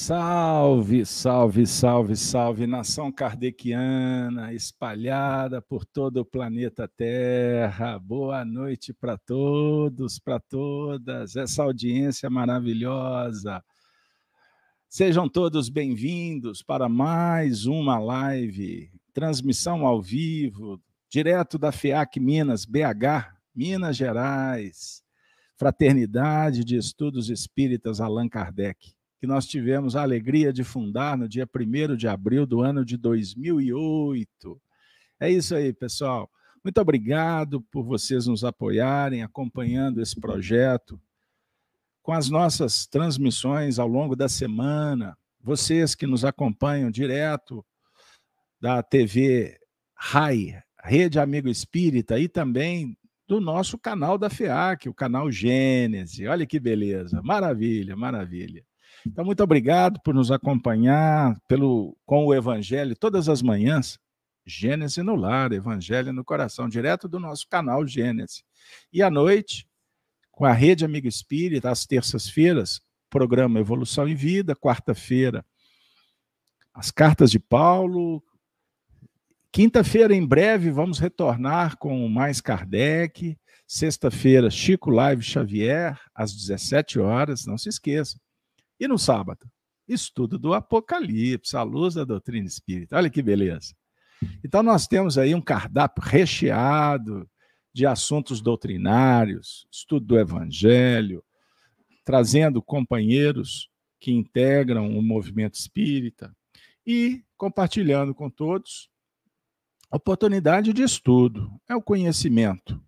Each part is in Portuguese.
Salve, salve, salve, salve, nação kardeciana espalhada por todo o planeta Terra. Boa noite para todos, para todas, essa audiência maravilhosa. Sejam todos bem-vindos para mais uma live, transmissão ao vivo, direto da FEAC Minas, BH, Minas Gerais, Fraternidade de Estudos Espíritas Allan Kardec que nós tivemos a alegria de fundar no dia 1 de abril do ano de 2008. É isso aí, pessoal. Muito obrigado por vocês nos apoiarem, acompanhando esse projeto, com as nossas transmissões ao longo da semana. Vocês que nos acompanham direto da TV RAI, Rede Amigo Espírita, e também do nosso canal da FEAC, o canal Gênese. Olha que beleza, maravilha, maravilha. Então, muito obrigado por nos acompanhar pelo, com o Evangelho todas as manhãs. Gênesis no lar, Evangelho no coração, direto do nosso canal Gênesis. E à noite, com a Rede Amigo Espírita, às terças-feiras, programa Evolução em Vida, quarta-feira, as cartas de Paulo. Quinta-feira, em breve, vamos retornar com mais Kardec. Sexta-feira, Chico Live Xavier, às 17 horas, não se esqueça. E no sábado, estudo do Apocalipse, a luz da doutrina espírita. Olha que beleza. Então, nós temos aí um cardápio recheado de assuntos doutrinários, estudo do Evangelho, trazendo companheiros que integram o movimento espírita e compartilhando com todos oportunidade de estudo, é o conhecimento.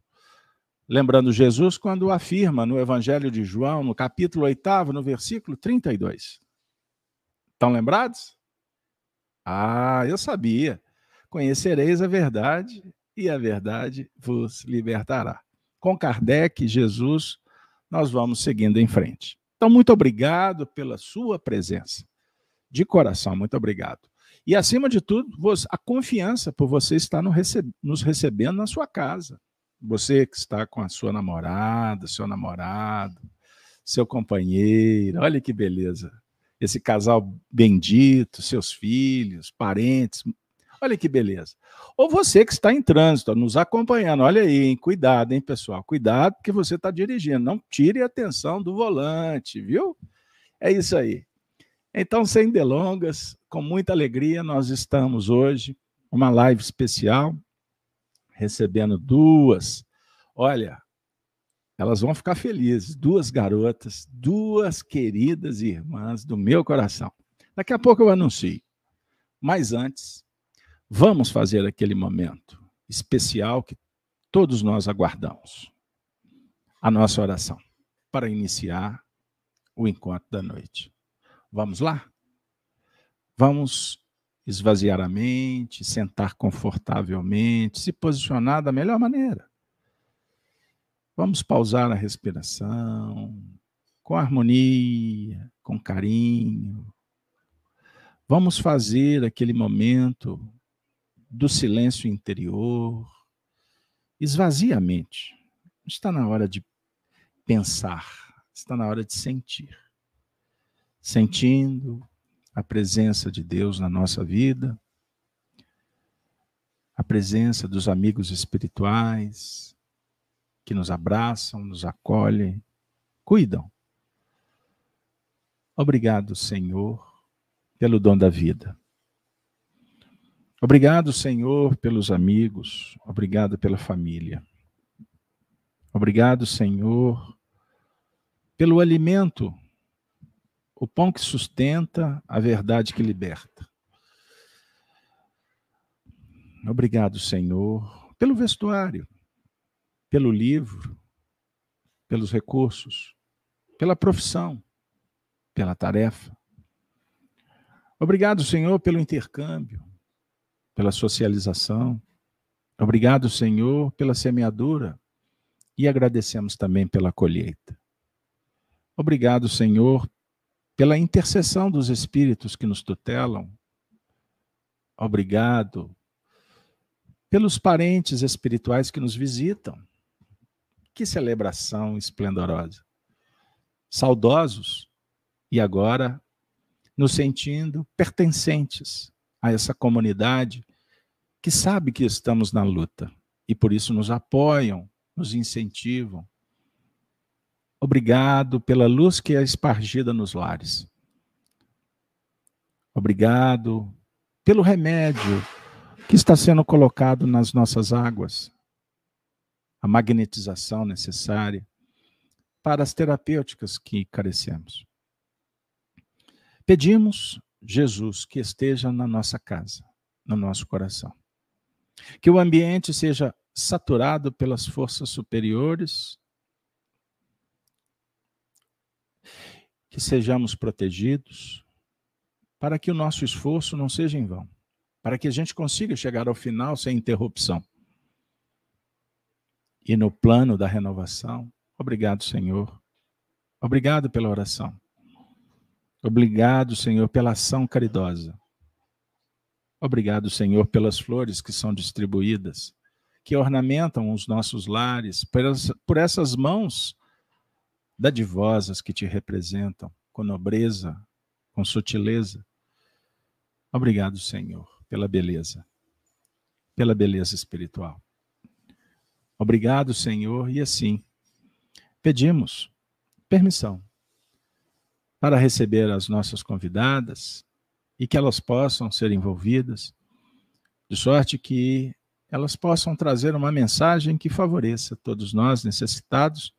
Lembrando Jesus quando afirma no Evangelho de João, no capítulo 8, no versículo 32. Estão lembrados? Ah, eu sabia. Conhecereis a verdade e a verdade vos libertará. Com Kardec, Jesus, nós vamos seguindo em frente. Então, muito obrigado pela sua presença. De coração, muito obrigado. E, acima de tudo, a confiança por você estar nos recebendo na sua casa. Você que está com a sua namorada, seu namorado, seu companheiro, olha que beleza. Esse casal bendito, seus filhos, parentes, olha que beleza. Ou você que está em trânsito, nos acompanhando, olha aí, hein? cuidado, hein, pessoal, cuidado que você está dirigindo, não tire a atenção do volante, viu? É isso aí. Então, sem delongas, com muita alegria, nós estamos hoje, uma live especial, recebendo duas. Olha, elas vão ficar felizes. Duas garotas, duas queridas irmãs do meu coração. Daqui a pouco eu anuncio. Mas antes, vamos fazer aquele momento especial que todos nós aguardamos. A nossa oração para iniciar o encontro da noite. Vamos lá? Vamos esvaziar a mente, sentar confortavelmente, se posicionar da melhor maneira. Vamos pausar a respiração com harmonia, com carinho. Vamos fazer aquele momento do silêncio interior. Esvazia a mente. Está na hora de pensar, está na hora de sentir. Sentindo a presença de Deus na nossa vida, a presença dos amigos espirituais que nos abraçam, nos acolhem, cuidam. Obrigado, Senhor, pelo dom da vida. Obrigado, Senhor, pelos amigos. Obrigado pela família. Obrigado, Senhor, pelo alimento o pão que sustenta, a verdade que liberta. Obrigado, Senhor, pelo vestuário, pelo livro, pelos recursos, pela profissão, pela tarefa. Obrigado, Senhor, pelo intercâmbio, pela socialização. Obrigado, Senhor, pela semeadura e agradecemos também pela colheita. Obrigado, Senhor, pela intercessão dos espíritos que nos tutelam. Obrigado pelos parentes espirituais que nos visitam. Que celebração esplendorosa. Saudosos e agora nos sentindo pertencentes a essa comunidade que sabe que estamos na luta e por isso nos apoiam, nos incentivam. Obrigado pela luz que é espargida nos lares. Obrigado pelo remédio que está sendo colocado nas nossas águas, a magnetização necessária para as terapêuticas que carecemos. Pedimos, Jesus, que esteja na nossa casa, no nosso coração. Que o ambiente seja saturado pelas forças superiores, que sejamos protegidos, para que o nosso esforço não seja em vão, para que a gente consiga chegar ao final sem interrupção. E no plano da renovação, obrigado, Senhor. Obrigado pela oração. Obrigado, Senhor, pela ação caridosa. Obrigado, Senhor, pelas flores que são distribuídas, que ornamentam os nossos lares, por essas mãos dadivosas que te representam, com nobreza, com sutileza. Obrigado, Senhor, pela beleza, pela beleza espiritual. Obrigado, Senhor, e assim pedimos permissão para receber as nossas convidadas e que elas possam ser envolvidas, de sorte que elas possam trazer uma mensagem que favoreça todos nós necessitados,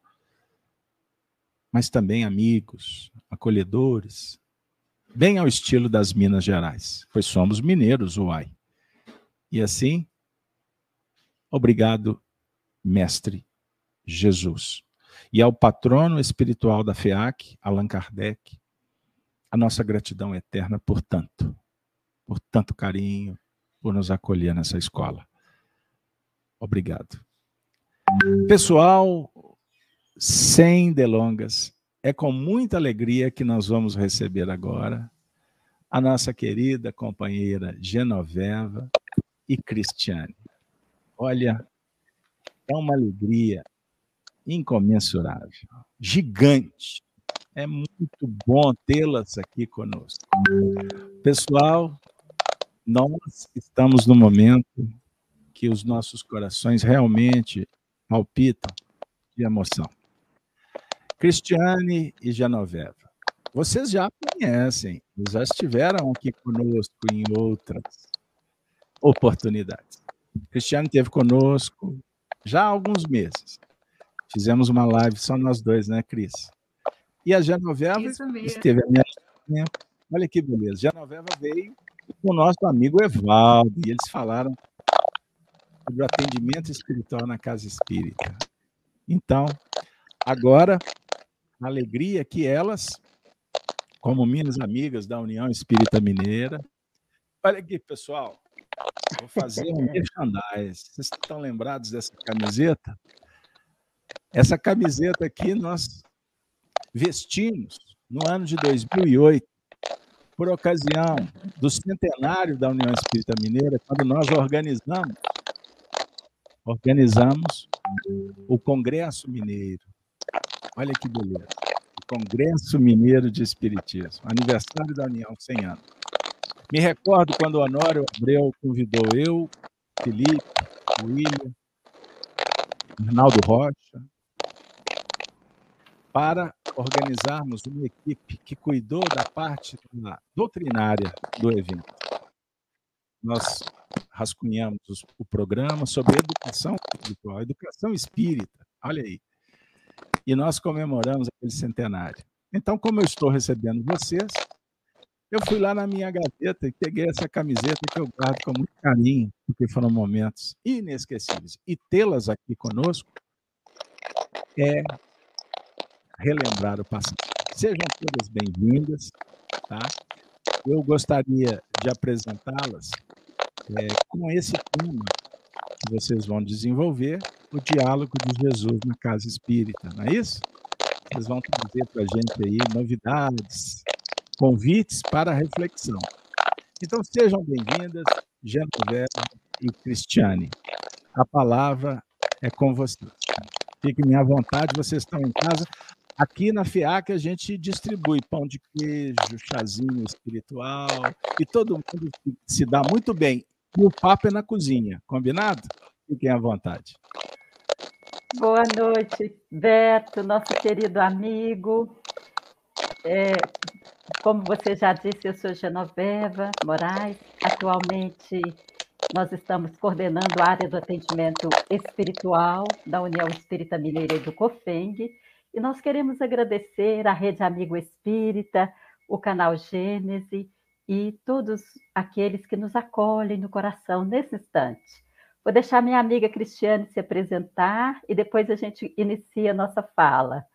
mas também amigos, acolhedores, bem ao estilo das Minas Gerais, pois somos mineiros, uai. E assim, obrigado, Mestre Jesus. E ao patrono espiritual da FEAC, Allan Kardec, a nossa gratidão eterna por tanto, por tanto carinho, por nos acolher nessa escola. Obrigado. Pessoal, sem delongas, é com muita alegria que nós vamos receber agora a nossa querida companheira Genoveva e Cristiane. Olha, é uma alegria incomensurável, gigante é muito bom tê-las aqui conosco. Pessoal, nós estamos no momento que os nossos corações realmente palpitam de emoção. Cristiane e Genoveva, vocês já conhecem, já estiveram aqui conosco em outras oportunidades. Cristiane esteve conosco já há alguns meses. Fizemos uma live só nós dois, né, Cris? E a Genoveva esteve a minha Olha que beleza. Genoveva veio com o nosso amigo Evaldo e eles falaram sobre o atendimento espiritual na casa espírita. Então, agora, alegria que elas, como minhas amigas da União Espírita Mineira, olha aqui, pessoal, vou fazer um merchandise. Vocês estão lembrados dessa camiseta? Essa camiseta aqui nós vestimos no ano de 2008, por ocasião do centenário da União Espírita Mineira, quando nós organizamos organizamos o Congresso Mineiro. Olha que beleza. Congresso Mineiro de Espiritismo, aniversário da União 100 anos. Me recordo quando o Honório Abreu convidou eu, Felipe, William, Arnaldo Rocha, para organizarmos uma equipe que cuidou da parte doutrinária do evento. Nós rascunhamos o programa sobre educação espiritual, educação espírita, olha aí. E nós comemoramos aquele centenário. Então, como eu estou recebendo vocês, eu fui lá na minha gaveta e peguei essa camiseta que eu guardo com muito carinho, porque foram momentos inesquecíveis. E tê-las aqui conosco é relembrar o passado. Sejam todas bem-vindas, tá? Eu gostaria de apresentá-las é, com esse tema que vocês vão desenvolver, o diálogo de Jesus na casa espírita, não é isso? Vocês vão trazer para a gente aí novidades, convites para reflexão. Então sejam bem-vindas, Genoveva e Cristiane. A palavra é com vocês. Fiquem à vontade, vocês estão em casa. Aqui na FIAC a gente distribui pão de queijo, chazinho espiritual e todo mundo se dá muito bem. E o papo é na cozinha, combinado? Fiquem à vontade. Boa noite, Beto, nosso querido amigo. É, como você já disse, eu sou Genoveva Moraes. Atualmente, nós estamos coordenando a área do atendimento espiritual da União Espírita Mineira e do COFENG. E nós queremos agradecer à Rede Amigo Espírita, o canal Gênese e todos aqueles que nos acolhem no coração nesse instante. Vou deixar minha amiga Cristiane se apresentar e depois a gente inicia a nossa fala.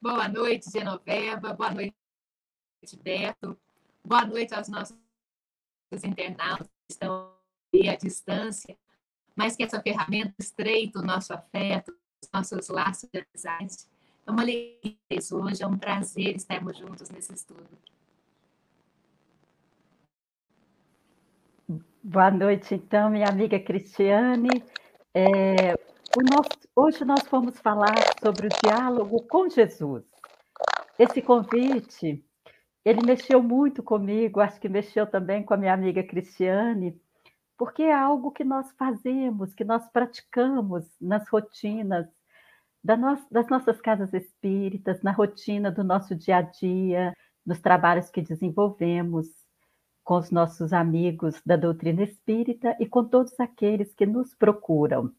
Boa noite, Genoveva. Boa noite, Beto. Boa noite aos nossos internautas que estão aí à distância, mas que essa ferramenta estreita o nosso afeto, os nossos laços de amizade é uma alegria hoje, é um prazer estarmos juntos nesse estudo. Boa noite, então, minha amiga Cristiane. É, nosso, hoje nós vamos falar sobre o diálogo com Jesus. Esse convite, ele mexeu muito comigo, acho que mexeu também com a minha amiga Cristiane, porque é algo que nós fazemos, que nós praticamos nas rotinas das nossas casas espíritas, na rotina do nosso dia a dia, nos trabalhos que desenvolvemos com os nossos amigos da doutrina espírita e com todos aqueles que nos procuram.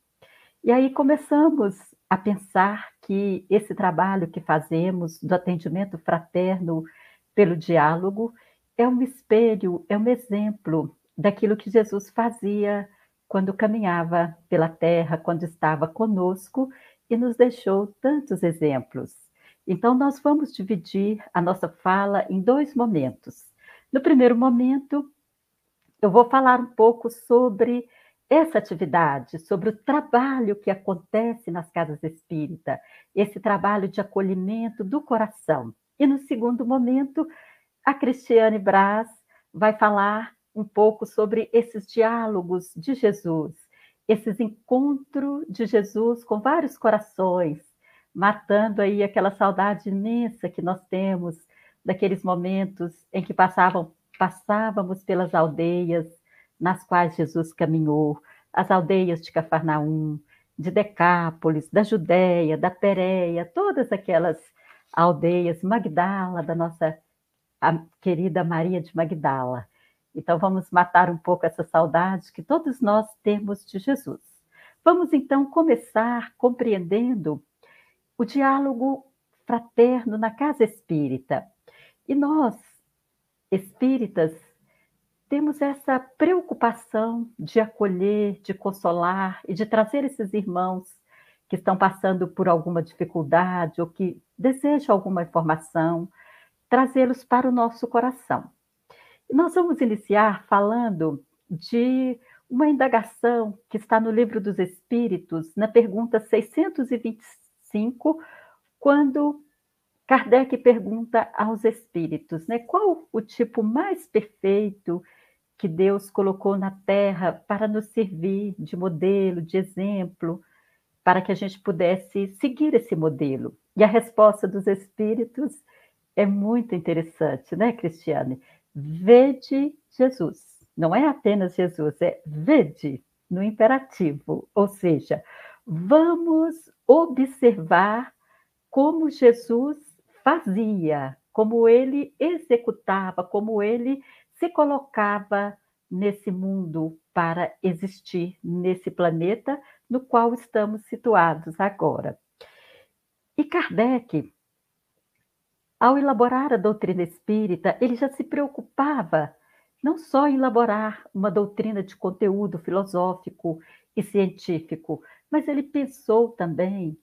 E aí começamos a pensar que esse trabalho que fazemos do atendimento fraterno pelo diálogo é um espelho, é um exemplo daquilo que Jesus fazia quando caminhava pela terra, quando estava conosco e nos deixou tantos exemplos. Então, nós vamos dividir a nossa fala em dois momentos. No primeiro momento, eu vou falar um pouco sobre essa atividade, sobre o trabalho que acontece nas casas espírita, esse trabalho de acolhimento do coração. E no segundo momento, a Cristiane Braz vai falar um pouco sobre esses diálogos de Jesus, esses encontros de Jesus com vários corações, matando aí aquela saudade imensa que nós temos daqueles momentos em que passavam, passávamos pelas aldeias nas quais Jesus caminhou, as aldeias de Cafarnaum, de Decápolis, da Judéia, da Pérea, todas aquelas aldeias, Magdala, da nossa querida Maria de Magdala. Então, vamos matar um pouco essa saudade que todos nós temos de Jesus. Vamos então começar compreendendo o diálogo fraterno na casa espírita. E nós, espíritas, temos essa preocupação de acolher, de consolar e de trazer esses irmãos que estão passando por alguma dificuldade ou que desejam alguma informação, trazê-los para o nosso coração. Nós vamos iniciar falando de uma indagação que está no Livro dos Espíritos, na pergunta 625, quando Kardec pergunta aos espíritos, né, qual o tipo mais perfeito que Deus colocou na Terra para nos servir de modelo, de exemplo, para que a gente pudesse seguir esse modelo. E a resposta dos espíritos é muito interessante, né, Cristiane? Vede Jesus. Não é apenas Jesus, é vede no imperativo, ou seja, vamos observar como Jesus fazia, como ele executava, como ele se colocava nesse mundo para existir nesse planeta no qual estamos situados agora. E Kardec ao elaborar a doutrina espírita, ele já se preocupava não só em elaborar uma doutrina de conteúdo filosófico e científico, mas ele pensou também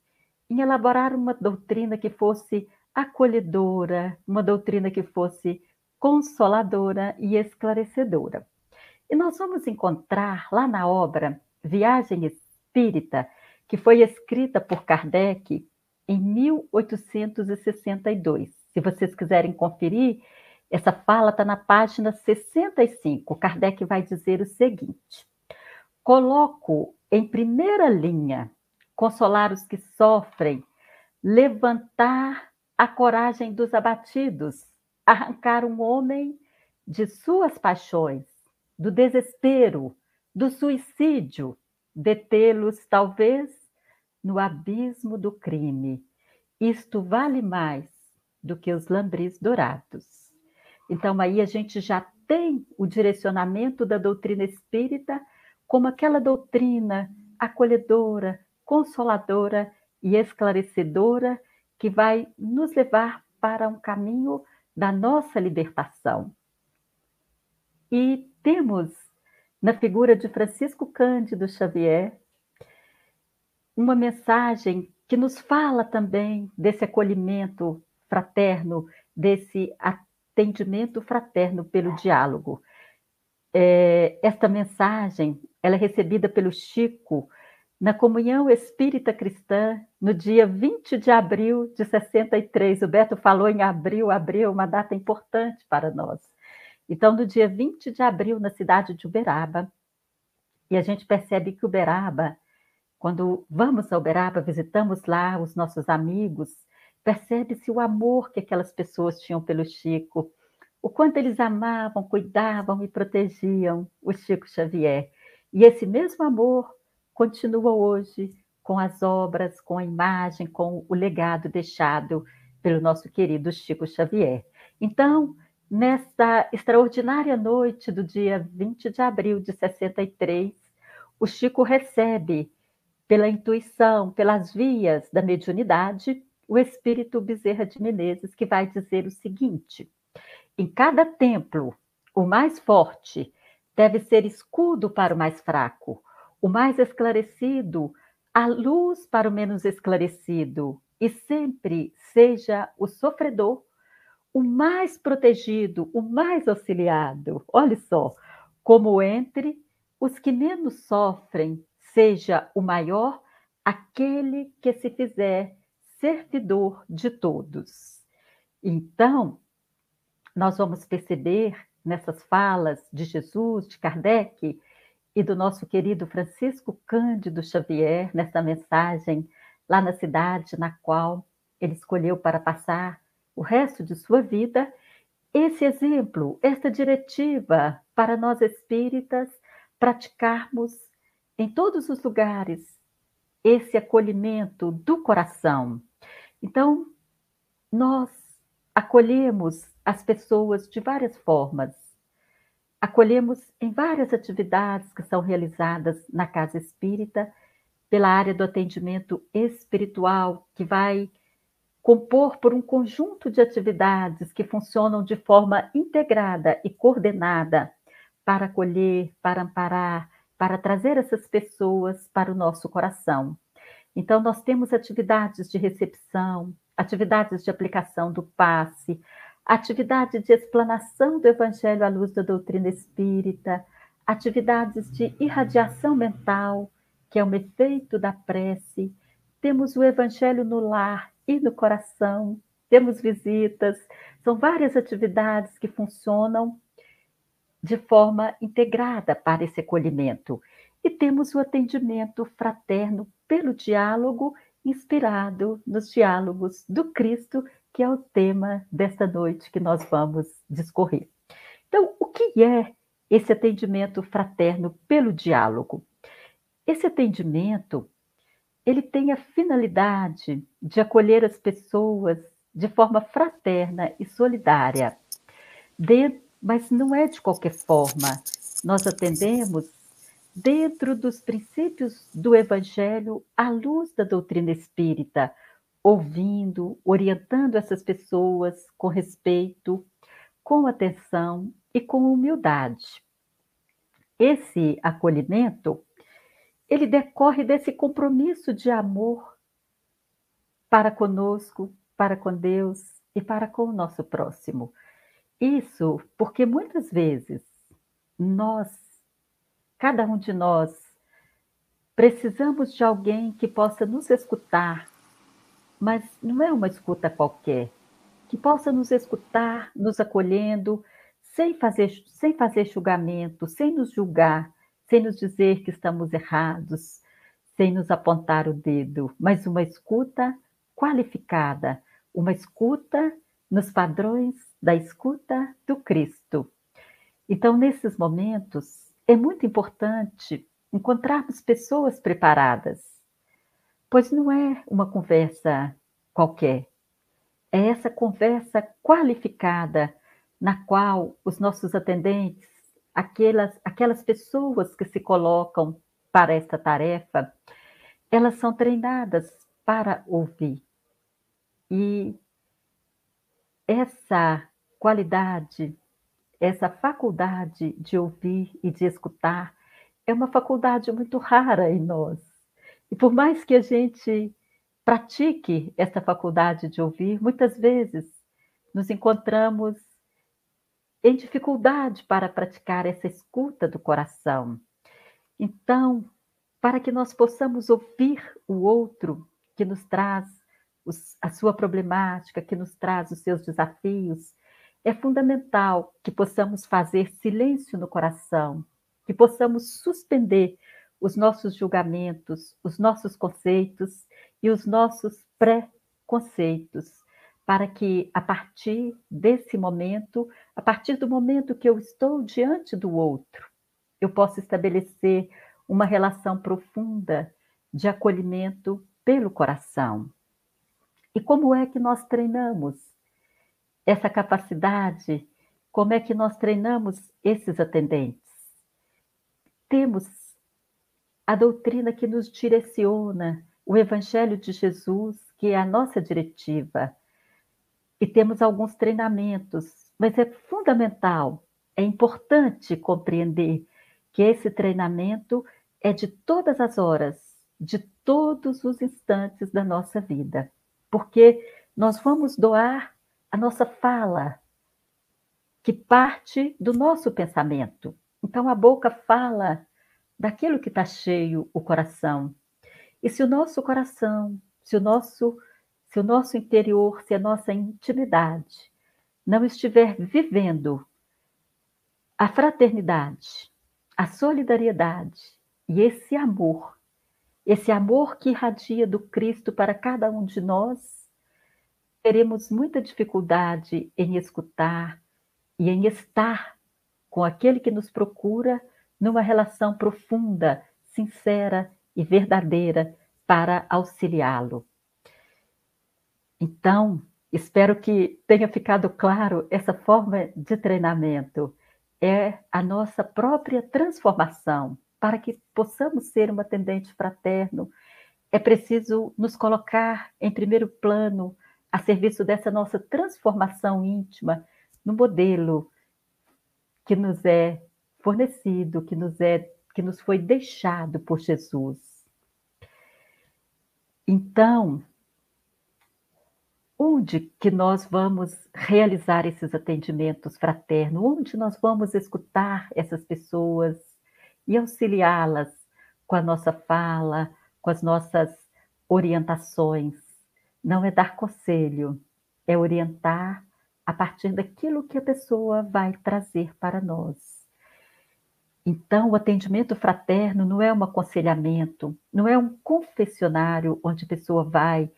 em elaborar uma doutrina que fosse acolhedora, uma doutrina que fosse consoladora e esclarecedora. E nós vamos encontrar lá na obra Viagem Espírita, que foi escrita por Kardec em 1862. Se vocês quiserem conferir, essa fala está na página 65. Kardec vai dizer o seguinte: coloco em primeira linha, consolar os que sofrem, levantar a coragem dos abatidos, arrancar um homem de suas paixões, do desespero, do suicídio, detê-los, talvez, no abismo do crime. Isto vale mais do que os lambris dourados. Então, aí a gente já tem o direcionamento da doutrina espírita como aquela doutrina acolhedora, consoladora e esclarecedora que vai nos levar para um caminho da nossa libertação. E temos na figura de Francisco Cândido Xavier uma mensagem que nos fala também desse acolhimento fraterno, desse atendimento fraterno pelo diálogo. É, esta mensagem ela é recebida pelo Chico na Comunhão Espírita Cristã no dia 20 de abril de 63. O Beto falou em abril, abril é uma data importante para nós. Então, no dia 20 de abril, na cidade de Uberaba, e a gente percebe que Uberaba quando vamos a Uberaba, visitamos lá os nossos amigos, percebe-se o amor que aquelas pessoas tinham pelo Chico, o quanto eles amavam, cuidavam e protegiam o Chico Xavier. E esse mesmo amor continua hoje com as obras, com a imagem, com o legado deixado pelo nosso querido Chico Xavier. Então, nesta extraordinária noite do dia 20 de abril de 63, o Chico recebe pela intuição, pelas vias da mediunidade, o espírito Bezerra de Menezes, que vai dizer o seguinte: em cada templo, o mais forte deve ser escudo para o mais fraco, o mais esclarecido, a luz para o menos esclarecido, e sempre seja o sofredor o mais protegido, o mais auxiliado. Olhe só, como entre os que menos sofrem seja o maior aquele que se fizer servidor de todos. Então, nós vamos perceber nessas falas de Jesus, de Kardec e do nosso querido Francisco Cândido Xavier, nessa mensagem lá na cidade na qual ele escolheu para passar o resto de sua vida, esse exemplo, esta diretiva para nós espíritas praticarmos em todos os lugares esse acolhimento do coração. Então, nós acolhemos as pessoas de várias formas. Acolhemos em várias atividades que são realizadas na casa espírita, pela área do atendimento espiritual, que vai compor por um conjunto de atividades que funcionam de forma integrada e coordenada para acolher, para amparar, para trazer essas pessoas para o nosso coração. Então, nós temos atividades de recepção, atividades de aplicação do passe, atividade de explanação do Evangelho à luz da doutrina espírita, atividades de irradiação mental, que é um efeito da prece, temos o Evangelho no lar e no coração, temos visitas, são várias atividades que funcionam de forma integrada para esse acolhimento. E temos o atendimento fraterno pelo diálogo, inspirado nos diálogos do Cristo, que é o tema desta noite que nós vamos discorrer. Então, o que é esse atendimento fraterno pelo diálogo? Esse atendimento, ele tem a finalidade de acolher as pessoas de forma fraterna e solidária, mas não é de qualquer forma. Nós atendemos dentro dos princípios do Evangelho à luz da doutrina espírita, ouvindo, orientando essas pessoas com respeito, com atenção e com humildade. Esse acolhimento, ele decorre desse compromisso de amor para conosco, para com Deus e para com o nosso próximo. Isso porque muitas vezes nós, cada um de nós, precisamos de alguém que possa nos escutar, mas não é uma escuta qualquer, que possa nos escutar, nos acolhendo, sem fazer, sem fazer julgamento, sem nos julgar, sem nos dizer que estamos errados, sem nos apontar o dedo, mas uma escuta qualificada, uma escuta nos padrões da escuta do Cristo. Então, nesses momentos, é muito importante encontrarmos pessoas preparadas, pois não é uma conversa qualquer, é essa conversa qualificada na qual os nossos atendentes, aquelas, aquelas pessoas que se colocam para esta tarefa, elas são treinadas para ouvir. E essa qualidade, essa faculdade de ouvir e de escutar é uma faculdade muito rara em nós. E por mais que a gente pratique essa faculdade de ouvir, muitas vezes nos encontramos em dificuldade para praticar essa escuta do coração. Então, para que nós possamos ouvir o outro que nos traz os, a sua problemática, que nos traz os seus desafios, é fundamental que possamos fazer silêncio no coração, que possamos suspender os nossos julgamentos, os nossos conceitos e os nossos pré-conceitos, para que a partir desse momento, a partir do momento que eu estou diante do outro, eu possa estabelecer uma relação profunda de acolhimento pelo coração. E como é que nós treinamos essa capacidade? Como é que nós treinamos esses atendentes? Temos a doutrina que nos direciona, o Evangelho de Jesus, que é a nossa diretiva. E temos alguns treinamentos, mas é fundamental, é importante compreender que esse treinamento é de todas as horas, de todos os instantes da nossa vida, porque nós vamos doar a nossa fala, que parte do nosso pensamento. Então a boca fala daquilo que está cheio o coração. E se o nosso coração, se o nosso, se o nosso interior, se a nossa intimidade não estiver vivendo a fraternidade, a solidariedade e esse amor, esse amor que irradia do Cristo para cada um de nós, teremos muita dificuldade em escutar e em estar com aquele que nos procura numa relação profunda, sincera e verdadeira para auxiliá-lo. Então, espero que tenha ficado claro essa forma de treinamento é a nossa própria transformação. Para que possamos ser um atendente fraterno, é preciso nos colocar em primeiro plano a serviço dessa nossa transformação íntima no modelo que nos é fornecido, que nos é que nos foi deixado por Jesus. Então, onde que nós vamos realizar esses atendimentos fraternos? Onde nós vamos escutar essas pessoas e auxiliá-las com a nossa fala, com as nossas orientações? Não é dar conselho, é orientar a partir daquilo que a pessoa vai trazer para nós. Então, o atendimento fraterno não é um aconselhamento, não é um confessionário onde a pessoa vai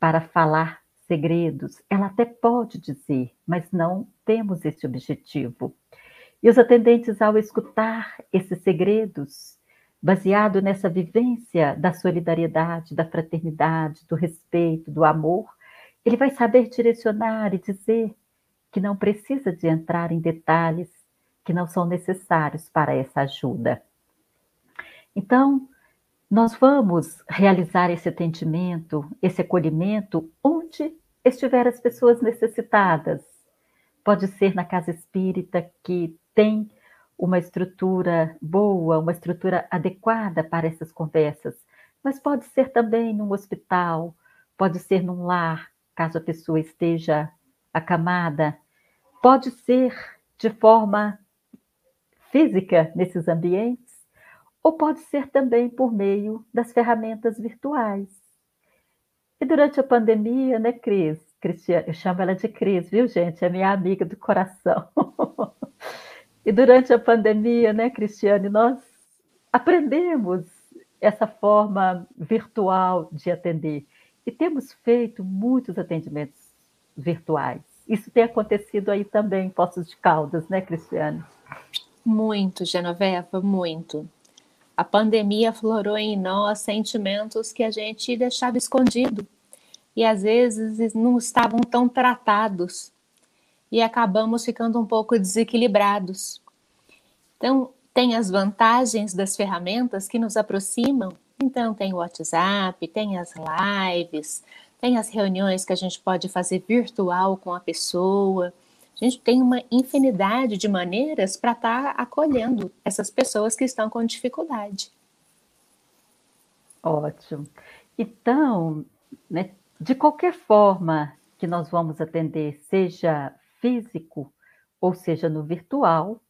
para falar segredos, ela até pode dizer, mas não temos esse objetivo. E os atendentes, ao escutar esses segredos, baseado nessa vivência da solidariedade, da fraternidade, do respeito, do amor, ele vai saber direcionar e dizer que não precisa de entrar em detalhes que não são necessários para essa ajuda. Então, nós vamos realizar esse atendimento, esse acolhimento, onde estiver as pessoas necessitadas. Pode ser na casa espírita que tem uma estrutura boa, uma estrutura adequada para essas conversas, mas pode ser também num hospital, pode ser num lar, caso a pessoa esteja acamada, pode ser de forma física nesses ambientes, ou pode ser também por meio das ferramentas virtuais. E durante a pandemia, né, Cris? Cristiane, eu chamo ela de Cris, viu, gente? É minha amiga do coração. e durante a pandemia, né, Cristiane, nós aprendemos essa forma virtual de atender. E temos feito muitos atendimentos virtuais. Isso tem acontecido aí também em Poços de Caldas, né, Cristiane? Muito, Genoveva, muito. A pandemia florou em nós sentimentos que a gente deixava escondido e às vezes não estavam tão tratados e acabamos ficando um pouco desequilibrados. Então, tem as vantagens das ferramentas que nos aproximam. Então, tem o WhatsApp, tem as lives, tem as reuniões que a gente pode fazer virtual com a pessoa. A gente tem uma infinidade de maneiras para estar tá acolhendo essas pessoas que estão com dificuldade. Ótimo. Então, né, de qualquer forma que nós vamos atender, seja físico ou seja no virtual,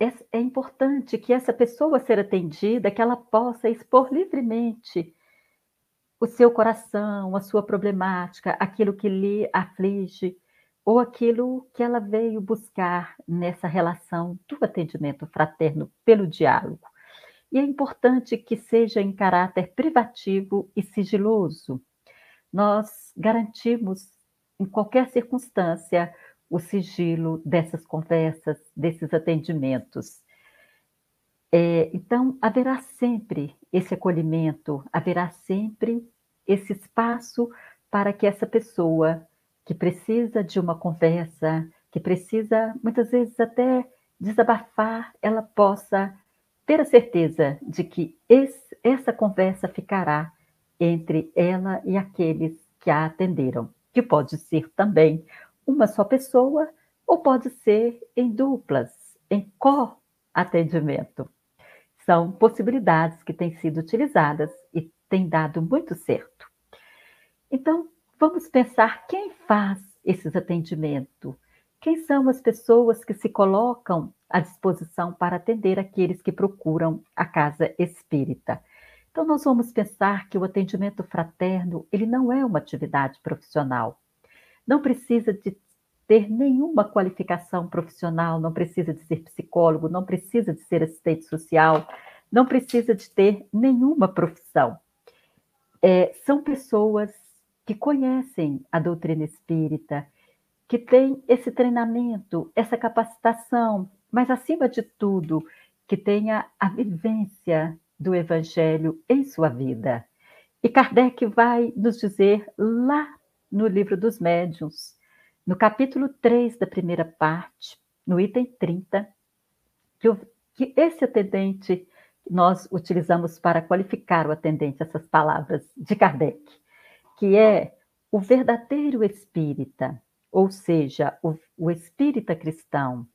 é, é importante que essa pessoa ser atendida, que ela possa expor livremente o seu coração, a sua problemática, aquilo que lhe aflige, ou aquilo que ela veio buscar nessa relação do atendimento fraterno pelo diálogo. E é importante que seja em caráter privativo e sigiloso. Nós garantimos, em qualquer circunstância, o sigilo dessas conversas, desses atendimentos. É, então, haverá sempre esse acolhimento, haverá sempre esse espaço para que essa pessoa que precisa de uma conversa, que precisa muitas vezes até desabafar, ela possa ter a certeza de que esse, essa conversa ficará entre ela e aqueles que a atenderam, que pode ser também uma só pessoa ou pode ser em duplas, em co-atendimento. São possibilidades que têm sido utilizadas e têm dado muito certo. Então, vamos pensar quem faz esses atendimentos. Quem são as pessoas que se colocam à disposição para atender aqueles que procuram a casa espírita? Então, nós vamos pensar que o atendimento fraterno ele não é uma atividade profissional não precisa de ter nenhuma qualificação profissional, não precisa de ser psicólogo, não precisa de ser assistente social, não precisa de ter nenhuma profissão. É, são pessoas que conhecem a doutrina espírita, que têm esse treinamento, essa capacitação, mas acima de tudo, que tenha a vivência do evangelho em sua vida. E Kardec vai nos dizer lá no livro dos médiuns, no capítulo 3 da primeira parte, no item 30, que, o, que esse atendente, nós utilizamos para qualificar o atendente, essas palavras de Kardec, que é o verdadeiro espírita, ou seja, o, o espírita cristão,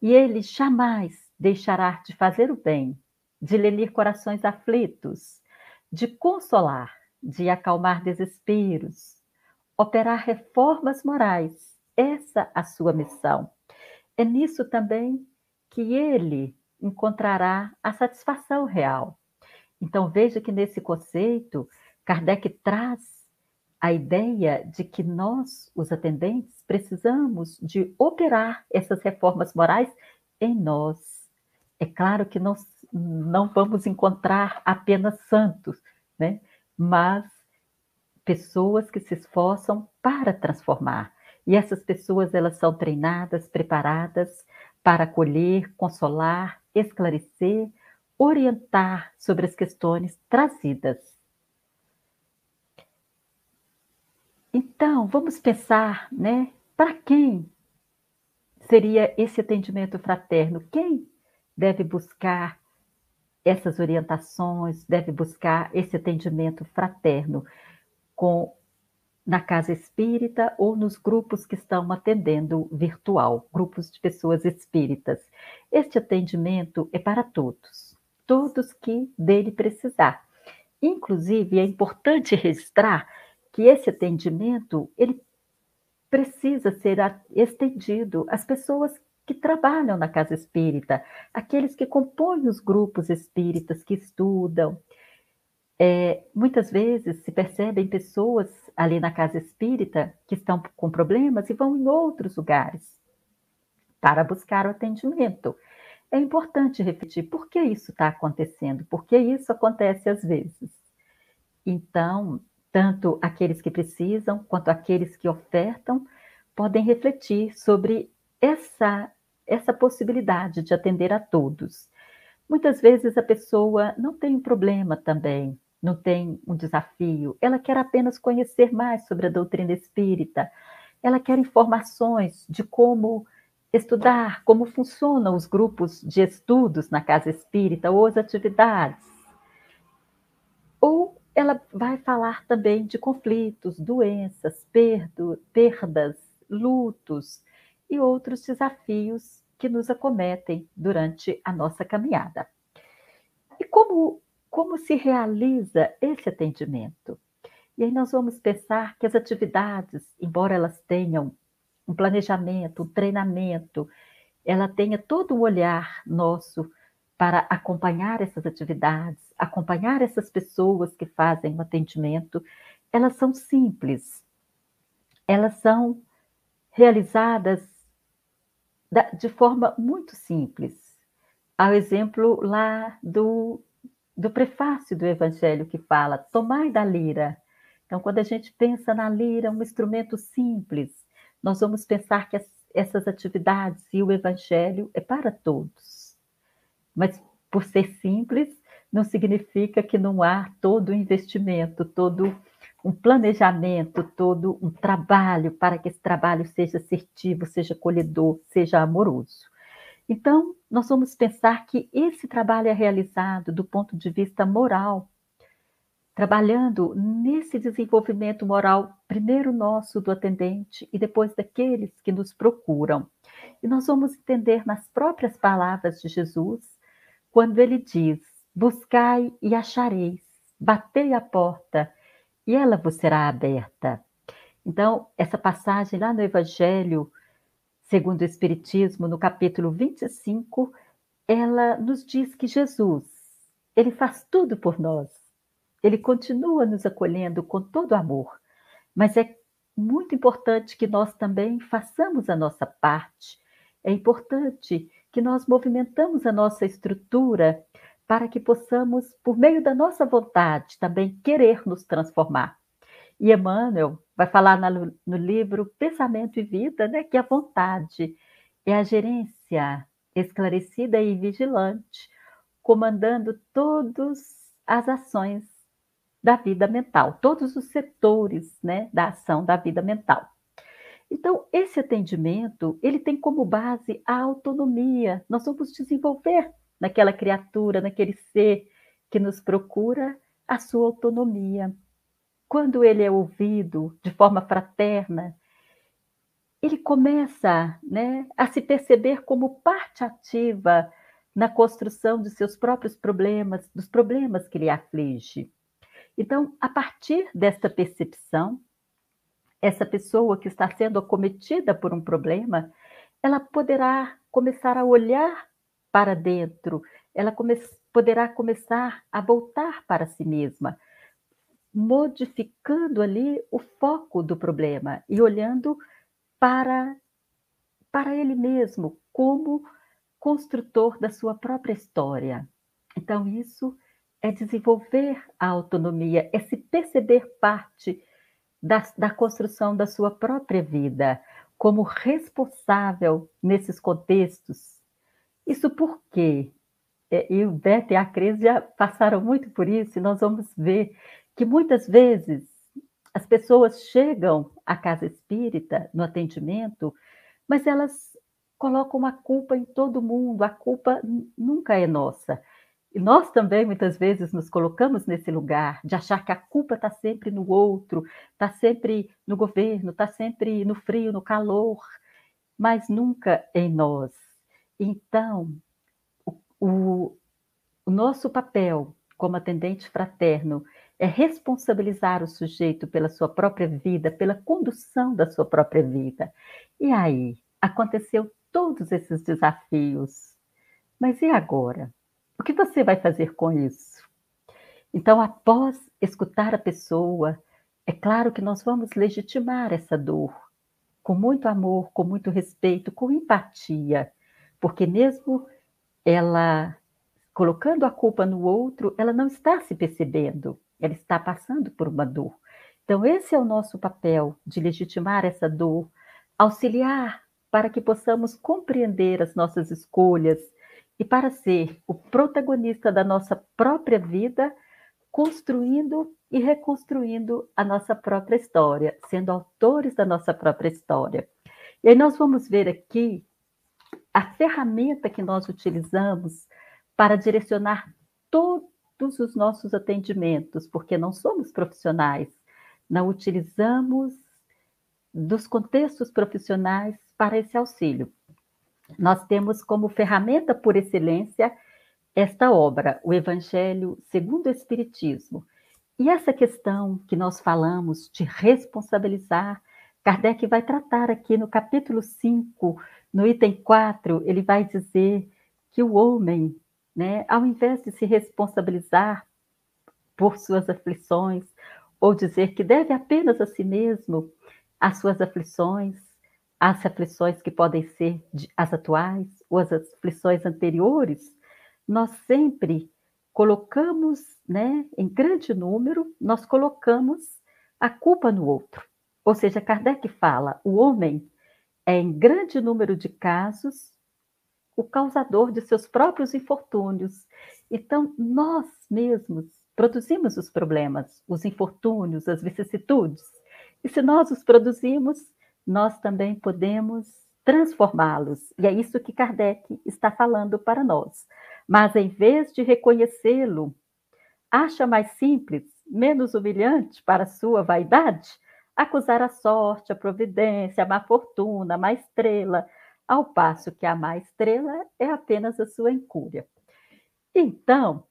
e ele jamais deixará de fazer o bem, de lenir corações aflitos, de consolar, de acalmar desesperos, operar reformas morais. Essa a sua missão. É nisso também que ele encontrará a satisfação real. Então veja que nesse conceito Kardec traz a ideia de que nós, os atendentes, precisamos de operar essas reformas morais em nós. É claro que nós não vamos encontrar apenas santos, né? mas pessoas que se esforçam para transformar. E essas pessoas elas são treinadas, preparadas para acolher, consolar, esclarecer, orientar sobre as questões trazidas. Então, vamos pensar, né? Para quem seria esse atendimento fraterno? Quem deve buscar essas orientações, deve buscar esse atendimento fraterno? com na casa espírita ou nos grupos que estão atendendo virtual, grupos de pessoas espíritas. Este atendimento é para todos, todos que dele precisar. Inclusive, é importante registrar que esse atendimento ele precisa ser estendido às pessoas que trabalham na casa espírita, aqueles que compõem os grupos espíritas, que estudam, é, muitas vezes se percebem pessoas ali na casa espírita que estão com problemas e vão em outros lugares para buscar o atendimento. é importante refletir por que isso está acontecendo, por que isso acontece às vezes. Então, tanto aqueles que precisam quanto aqueles que ofertam podem refletir sobre essa, essa possibilidade de atender a todos. Muitas vezes a pessoa não tem um problema também, não tem um desafio, ela quer apenas conhecer mais sobre a doutrina espírita, ela quer informações de como estudar, como funcionam os grupos de estudos na casa espírita ou as atividades. Ou ela vai falar também de conflitos, doenças, perdo, perdas, lutos e outros desafios que nos acometem durante a nossa caminhada. E como, como se realiza esse atendimento? E aí nós vamos pensar que as atividades, embora elas tenham um planejamento, um treinamento, ela tenha todo o olhar nosso para acompanhar essas atividades, acompanhar essas pessoas que fazem o atendimento, elas são simples, elas são realizadas de forma muito simples. Ao exemplo lá do, do prefácio do Evangelho que fala: tomai da lira. Então, quando a gente pensa na lira, um instrumento simples, nós vamos pensar que as, essas atividades e o Evangelho é para todos. Mas, por ser simples, não significa que não há todo o investimento, todo um planejamento, todo um trabalho para que esse trabalho seja assertivo, seja acolhedor, seja amoroso. Então, nós vamos pensar que esse trabalho é realizado do ponto de vista moral, trabalhando nesse desenvolvimento moral, primeiro nosso do atendente e depois daqueles que nos procuram. E nós vamos entender nas próprias palavras de Jesus, quando ele diz: Buscai e achareis, batei a porta e ela vos será aberta. Então, essa passagem lá no Evangelho, segundo o Espiritismo, no capítulo 25, ela nos diz que Jesus, ele faz tudo por nós. Ele continua nos acolhendo com todo amor. Mas é muito importante que nós também façamos a nossa parte. É importante que nós movimentamos a nossa estrutura para que possamos, por meio da nossa vontade, também querer nos transformar. E Emmanuel vai falar no, livro Pensamento e Vida, né, que a vontade é a gerência esclarecida e vigilante, comandando todas as ações da vida mental, todos os setores né, da ação da vida mental. Então, esse atendimento, ele tem como base a autonomia. Nós vamos desenvolver naquela criatura, naquele ser que nos procura, a sua autonomia. Quando ele é ouvido de forma fraterna, ele começa né, a se perceber como parte ativa na construção de seus próprios problemas, dos problemas que lhe aflige. Então, a partir desta percepção, essa pessoa que está sendo acometida por um problema, ela poderá começar a olhar para dentro, ela come poderá começar a voltar para si mesma, modificando ali o foco do problema e olhando para, para ele mesmo como construtor da sua própria história. Então, isso é desenvolver a autonomia, é se perceber parte da, da construção da sua própria vida, como responsável nesses contextos isso porque é, e o Beto e a Cris já passaram muito por isso, e nós vamos ver que muitas vezes as pessoas chegam à casa espírita no atendimento, mas elas colocam a culpa em todo mundo, a culpa nunca é nossa. E nós também, muitas vezes, nos colocamos nesse lugar de achar que a culpa está sempre no outro, está sempre no governo, está sempre no frio, no calor, mas nunca em nós. Então, o, o, o nosso papel como atendente fraterno é responsabilizar o sujeito pela sua própria vida, pela condução da sua própria vida. E aí, aconteceu todos esses desafios. Mas e agora? O que você vai fazer com isso? Então, após escutar a pessoa, é claro que nós vamos legitimar essa dor com muito amor, com muito respeito, com empatia porque mesmo ela colocando a culpa no outro, ela não está se percebendo, ela está passando por uma dor. Então, esse é o nosso papel de legitimar essa dor, auxiliar para que possamos compreender as nossas escolhas e para ser o protagonista da nossa própria vida, construindo e reconstruindo a nossa própria história, sendo autores da nossa própria história. E aí nós vamos ver aqui a ferramenta que nós utilizamos para direcionar todos os nossos atendimentos, porque não somos profissionais, não utilizamos dos contextos profissionais para esse auxílio. Nós temos como ferramenta por excelência esta obra, o Evangelho segundo o Espiritismo. E essa questão que nós falamos de responsabilizar, Kardec vai tratar aqui no capítulo 5, no item 4, ele vai dizer que o homem, né, ao invés de se responsabilizar por suas aflições, ou dizer que deve apenas a si mesmo as suas aflições, as aflições que podem ser as atuais ou as aflições anteriores, nós sempre colocamos, né, em grande número, nós colocamos a culpa no outro. Ou seja, Kardec fala, o homem é em grande número de casos o causador de seus próprios infortúnios. Então, nós mesmos produzimos os problemas, os infortúnios, as vicissitudes. E se nós os produzimos, nós também podemos transformá-los. E é isso que Kardec está falando para nós. Mas em vez de reconhecê-lo, acha mais simples, menos humilhante para sua vaidade acusar a sorte, a providência, a má fortuna, a má estrela, ao passo que a má estrela é apenas a sua incúria. Então,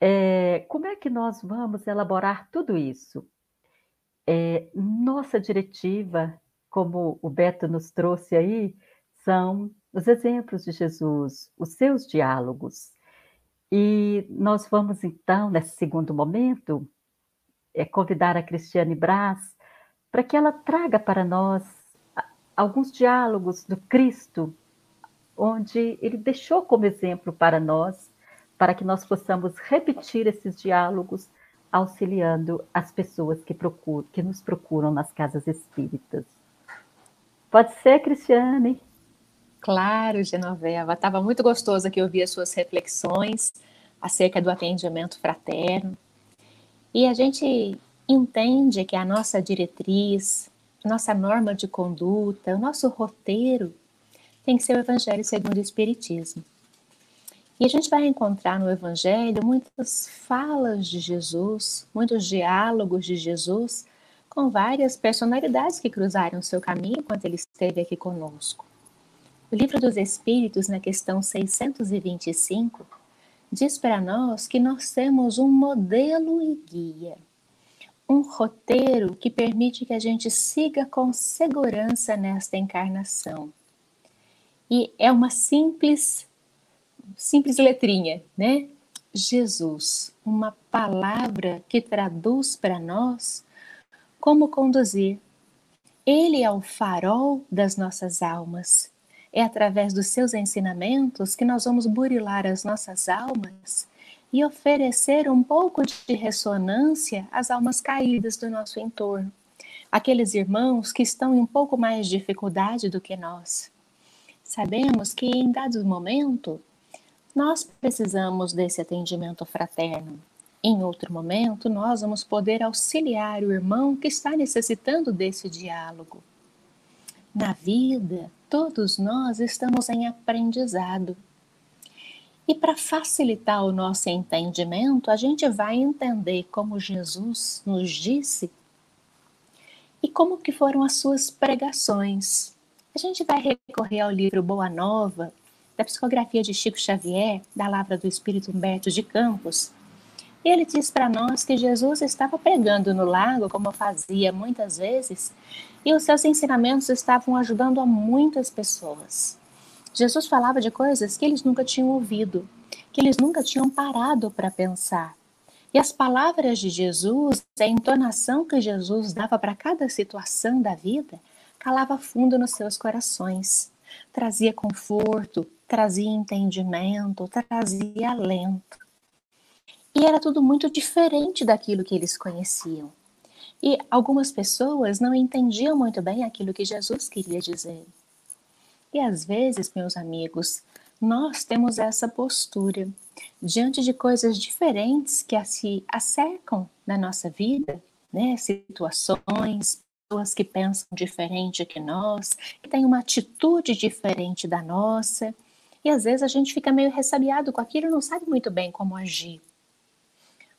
é, como é que nós vamos elaborar tudo isso? É, nossa diretiva como o Beto nos trouxe aí, são os exemplos de Jesus, os seus diálogos. E nós vamos, então, nesse segundo momento, é, convidar a Cristiane Brás para que ela traga para nós alguns diálogos do Cristo, onde ele deixou como exemplo para nós, para que nós possamos repetir esses diálogos, auxiliando as pessoas que, procuram, que nos procuram nas casas espíritas. Pode ser, Cristiane? Claro, Genoveva. Estava muito gostoso aqui ouvir as suas reflexões acerca do atendimento fraterno. E a gente entende que a nossa diretriz, nossa norma de conduta, o nosso roteiro tem que ser o Evangelho segundo o Espiritismo. E a gente vai encontrar no Evangelho muitas falas de Jesus, muitos diálogos de Jesus com várias personalidades que cruzaram seu caminho enquanto ele esteve aqui conosco. O Livro dos Espíritos, na questão 625, diz para nós que nós temos um modelo e guia, um roteiro que permite que a gente siga com segurança nesta encarnação. E é uma simples, simples letrinha, né? Jesus, uma palavra que traduz para nós como conduzir. Ele é o farol das nossas almas. É através dos seus ensinamentos que nós vamos burilar as nossas almas e oferecer um pouco de ressonância às almas caídas do nosso entorno, aqueles irmãos que estão em um pouco mais de dificuldade do que nós. Sabemos que em dado momento nós precisamos desse atendimento fraterno, em outro momento, nós vamos poder auxiliar o irmão que está necessitando desse diálogo. Na vida, todos nós estamos em aprendizado. E para facilitar o nosso entendimento, a gente vai entender como Jesus nos disse e como que foram as suas pregações. A gente vai recorrer ao livro Boa Nova, da psicografia de Chico Xavier, da Lavra do Espírito Humberto de Campos, ele diz para nós que Jesus estava pregando no lago, como fazia muitas vezes, e os seus ensinamentos estavam ajudando a muitas pessoas. Jesus falava de coisas que eles nunca tinham ouvido, que eles nunca tinham parado para pensar. E as palavras de Jesus, a entonação que Jesus dava para cada situação da vida, calava fundo nos seus corações. trazia conforto, trazia entendimento, trazia alento. E era tudo muito diferente daquilo que eles conheciam. E algumas pessoas não entendiam muito bem aquilo que Jesus queria dizer. E às vezes, meus amigos, nós temos essa postura diante de coisas diferentes que se acercam na nossa vida, né? Situações, pessoas que pensam diferente que nós, que têm uma atitude diferente da nossa. E às vezes a gente fica meio ressabiado com aquilo não sabe muito bem como agir.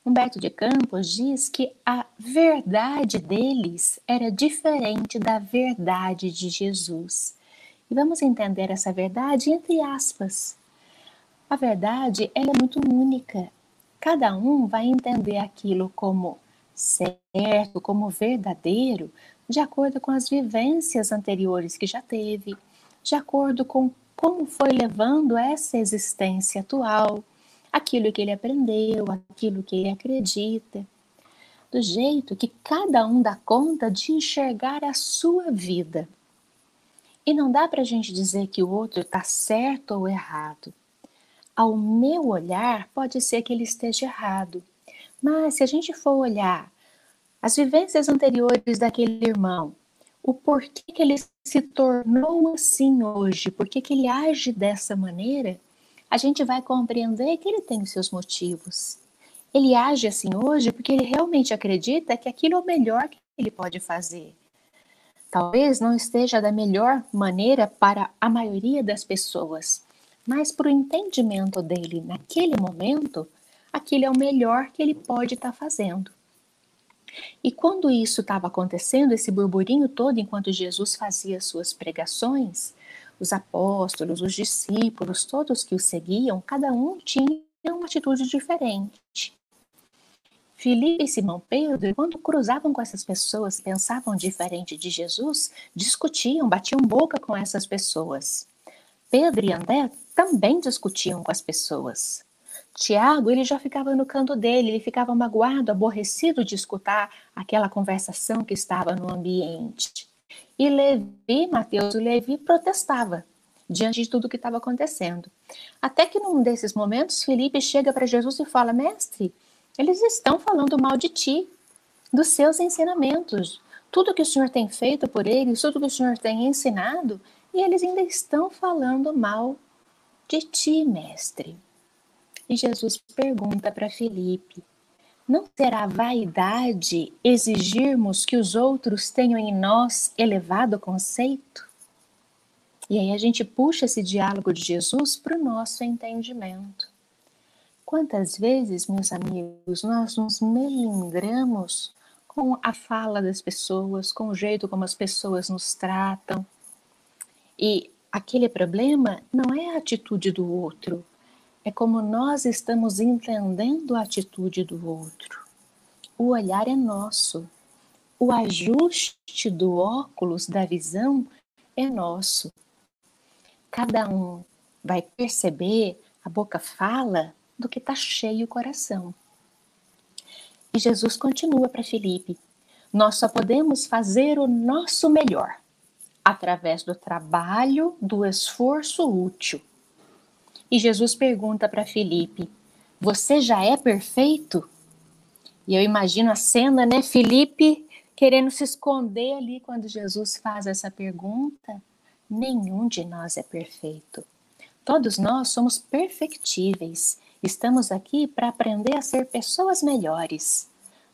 Humberto de Campos diz que a verdade deles era diferente da verdade de Jesus. E vamos entender essa verdade entre aspas. A verdade ela é muito única. Cada um vai entender aquilo como certo, como verdadeiro, de acordo com as vivências anteriores que já teve, de acordo com como foi levando essa existência atual, aquilo que ele aprendeu, aquilo que ele acredita, do jeito que cada um dá conta de enxergar a sua vida. E não dá para a gente dizer que o outro está certo ou errado. Ao meu olhar, pode ser que ele esteja errado, mas se a gente for olhar as vivências anteriores daquele irmão, o porquê que ele se tornou assim hoje, por que ele age dessa maneira, a gente vai compreender que ele tem os seus motivos. Ele age assim hoje porque ele realmente acredita que aquilo é o melhor que ele pode fazer. Talvez não esteja da melhor maneira para a maioria das pessoas, mas para o entendimento dele naquele momento, aquilo é o melhor que ele pode estar tá fazendo. E quando isso estava acontecendo, esse burburinho todo, enquanto Jesus fazia suas pregações, os apóstolos, os discípulos, todos que o seguiam, cada um tinha uma atitude diferente. Filipe e Simão Pedro, quando cruzavam com essas pessoas, pensavam diferente de Jesus, discutiam, batiam boca com essas pessoas. Pedro e André também discutiam com as pessoas. Tiago, ele já ficava no canto dele, ele ficava magoado, aborrecido de escutar aquela conversação que estava no ambiente. E Levi, Mateus, o Levi protestava diante de tudo que estava acontecendo. Até que num desses momentos, Felipe chega para Jesus e fala: Mestre, eles estão falando mal de ti, dos seus ensinamentos, tudo que o Senhor tem feito por eles, tudo que o Senhor tem ensinado, e eles ainda estão falando mal de ti, mestre. E Jesus pergunta para Felipe: não será vaidade exigirmos que os outros tenham em nós elevado conceito? E aí a gente puxa esse diálogo de Jesus para o nosso entendimento. Quantas vezes, meus amigos, nós nos melindramos com a fala das pessoas, com o jeito como as pessoas nos tratam. E aquele problema não é a atitude do outro, é como nós estamos entendendo a atitude do outro. O olhar é nosso. O ajuste do óculos da visão é nosso. Cada um vai perceber, a boca fala do que está cheio o coração. E Jesus continua para Felipe: Nós só podemos fazer o nosso melhor através do trabalho, do esforço útil e Jesus pergunta para Felipe: Você já é perfeito? E eu imagino a cena, né? Felipe querendo se esconder ali quando Jesus faz essa pergunta. Nenhum de nós é perfeito. Todos nós somos perfectíveis. Estamos aqui para aprender a ser pessoas melhores.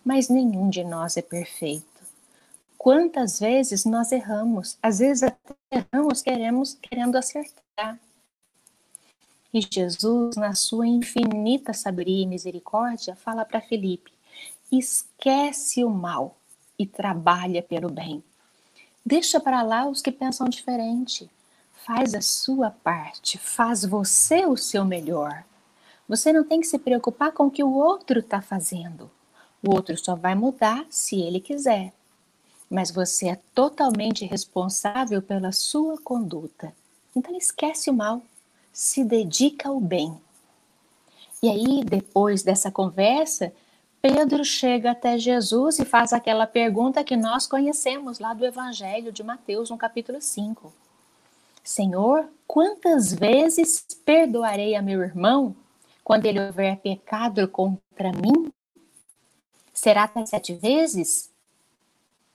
Mas nenhum de nós é perfeito. Quantas vezes nós erramos? Às vezes até erramos queremos, querendo acertar. E Jesus, na sua infinita sabedoria e misericórdia, fala para Felipe: esquece o mal e trabalha pelo bem. Deixa para lá os que pensam diferente. Faz a sua parte, faz você o seu melhor. Você não tem que se preocupar com o que o outro está fazendo. O outro só vai mudar se ele quiser. Mas você é totalmente responsável pela sua conduta. Então esquece o mal se dedica ao bem. E aí, depois dessa conversa, Pedro chega até Jesus e faz aquela pergunta que nós conhecemos lá do Evangelho de Mateus, no capítulo 5. Senhor, quantas vezes perdoarei a meu irmão quando ele houver pecado contra mim? Será até sete vezes?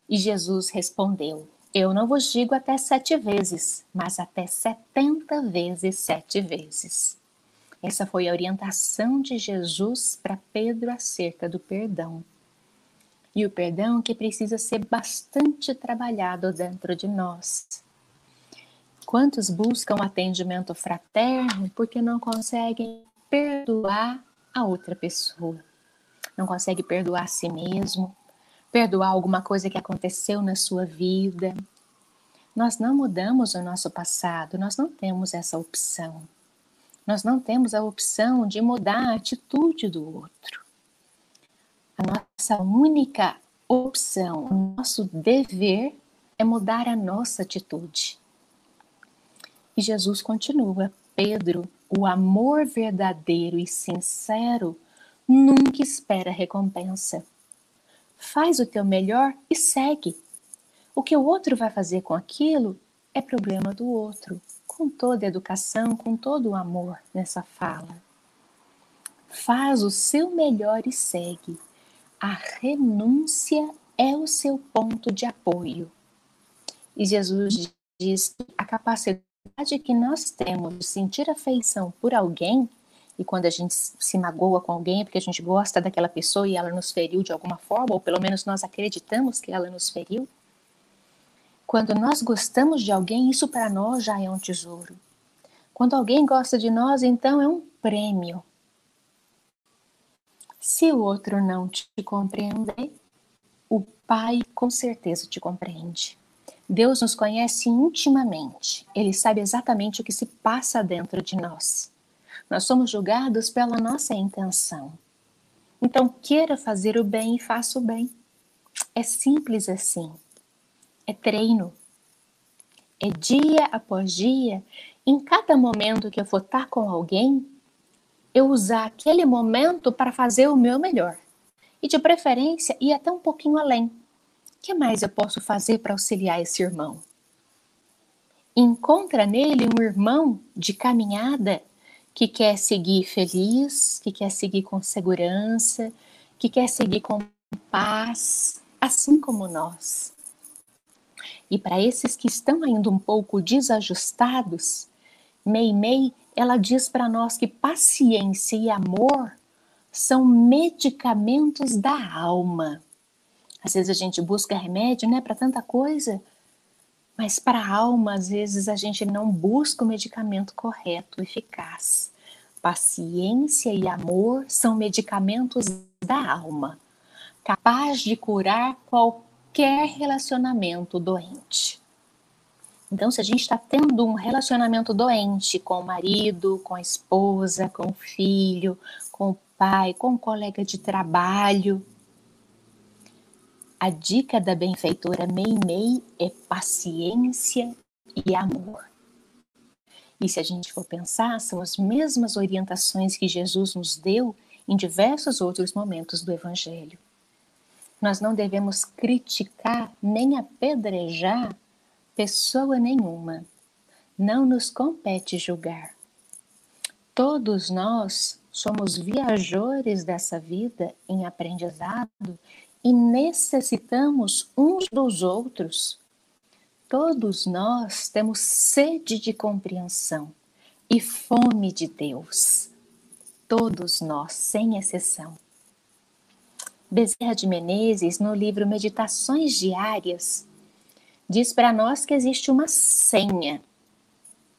E Jesus respondeu: Eu não vos digo até sete vezes, mas até setenta vezes sete vezes. Essa foi a orientação de Jesus para Pedro acerca do perdão. E o perdão que precisa ser bastante trabalhado dentro de nós. Quantos buscam atendimento fraterno porque não conseguem perdoar a outra pessoa? Não consegue perdoar a si mesmo, perdoar alguma coisa que aconteceu na sua vida. Nós não mudamos o nosso passado, nós não temos essa opção. Nós não temos a opção de mudar a atitude do outro. A nossa única opção, o nosso dever é mudar a nossa atitude. E Jesus continua: Pedro, o amor verdadeiro e sincero nunca espera recompensa. Faz o teu melhor e segue. O que o outro vai fazer com aquilo é problema do outro com toda a educação, com todo o amor nessa fala. Faz o seu melhor e segue. A renúncia é o seu ponto de apoio. E Jesus diz que a capacidade que nós temos de sentir afeição por alguém, e quando a gente se magoa com alguém é porque a gente gosta daquela pessoa e ela nos feriu de alguma forma, ou pelo menos nós acreditamos que ela nos feriu, quando nós gostamos de alguém, isso para nós já é um tesouro. Quando alguém gosta de nós, então é um prêmio. Se o outro não te compreender, o Pai com certeza te compreende. Deus nos conhece intimamente. Ele sabe exatamente o que se passa dentro de nós. Nós somos julgados pela nossa intenção. Então, queira fazer o bem e faça o bem. É simples assim é treino. É dia após dia, em cada momento que eu for estar com alguém, eu usar aquele momento para fazer o meu melhor. E de preferência, ir até um pouquinho além. O que mais eu posso fazer para auxiliar esse irmão? Encontra nele um irmão de caminhada que quer seguir feliz, que quer seguir com segurança, que quer seguir com paz, assim como nós. E para esses que estão ainda um pouco desajustados, Mei ela diz para nós que paciência e amor são medicamentos da alma. Às vezes a gente busca remédio, né, para tanta coisa, mas para a alma, às vezes a gente não busca o medicamento correto, eficaz. Paciência e amor são medicamentos da alma, capaz de curar qualquer relacionamento doente. Então, se a gente está tendo um relacionamento doente com o marido, com a esposa, com o filho, com o pai, com o colega de trabalho, a dica da benfeitora Mei Mei é paciência e amor. E se a gente for pensar, são as mesmas orientações que Jesus nos deu em diversos outros momentos do Evangelho. Nós não devemos criticar nem apedrejar pessoa nenhuma. Não nos compete julgar. Todos nós somos viajores dessa vida em aprendizado e necessitamos uns dos outros. Todos nós temos sede de compreensão e fome de Deus. Todos nós, sem exceção. Bezerra de Menezes, no livro Meditações Diárias, diz para nós que existe uma senha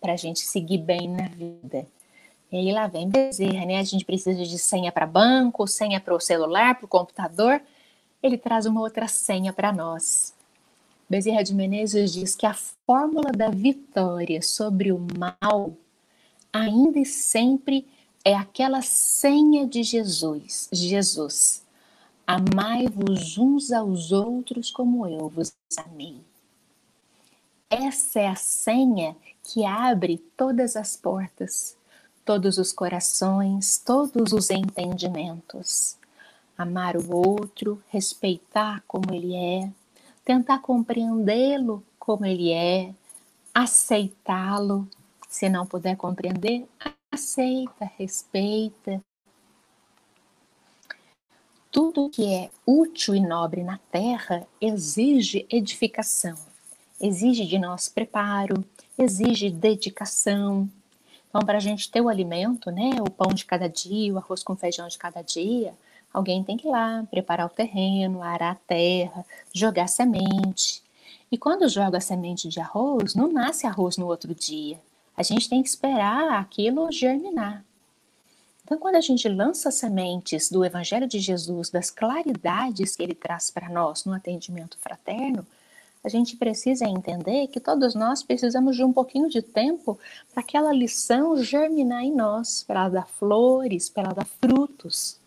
para a gente seguir bem na vida. E aí lá vem Bezerra, né? A gente precisa de senha para banco, senha para o celular, para o computador. Ele traz uma outra senha para nós. Bezerra de Menezes diz que a fórmula da vitória sobre o mal ainda e sempre é aquela senha de Jesus. Jesus. Amai-vos uns aos outros como eu vos amei. Essa é a senha que abre todas as portas, todos os corações, todos os entendimentos. Amar o outro, respeitar como ele é, tentar compreendê-lo como ele é, aceitá-lo. Se não puder compreender, aceita, respeita. Tudo que é útil e nobre na terra exige edificação, exige de nós preparo, exige dedicação. Então, para a gente ter o alimento, né, o pão de cada dia, o arroz com feijão de cada dia, alguém tem que ir lá preparar o terreno, arar a terra, jogar semente. E quando joga a semente de arroz, não nasce arroz no outro dia. A gente tem que esperar aquilo germinar. Então, quando a gente lança sementes do Evangelho de Jesus, das claridades que ele traz para nós no atendimento fraterno, a gente precisa entender que todos nós precisamos de um pouquinho de tempo para aquela lição germinar em nós, para ela dar flores, para ela dar frutos.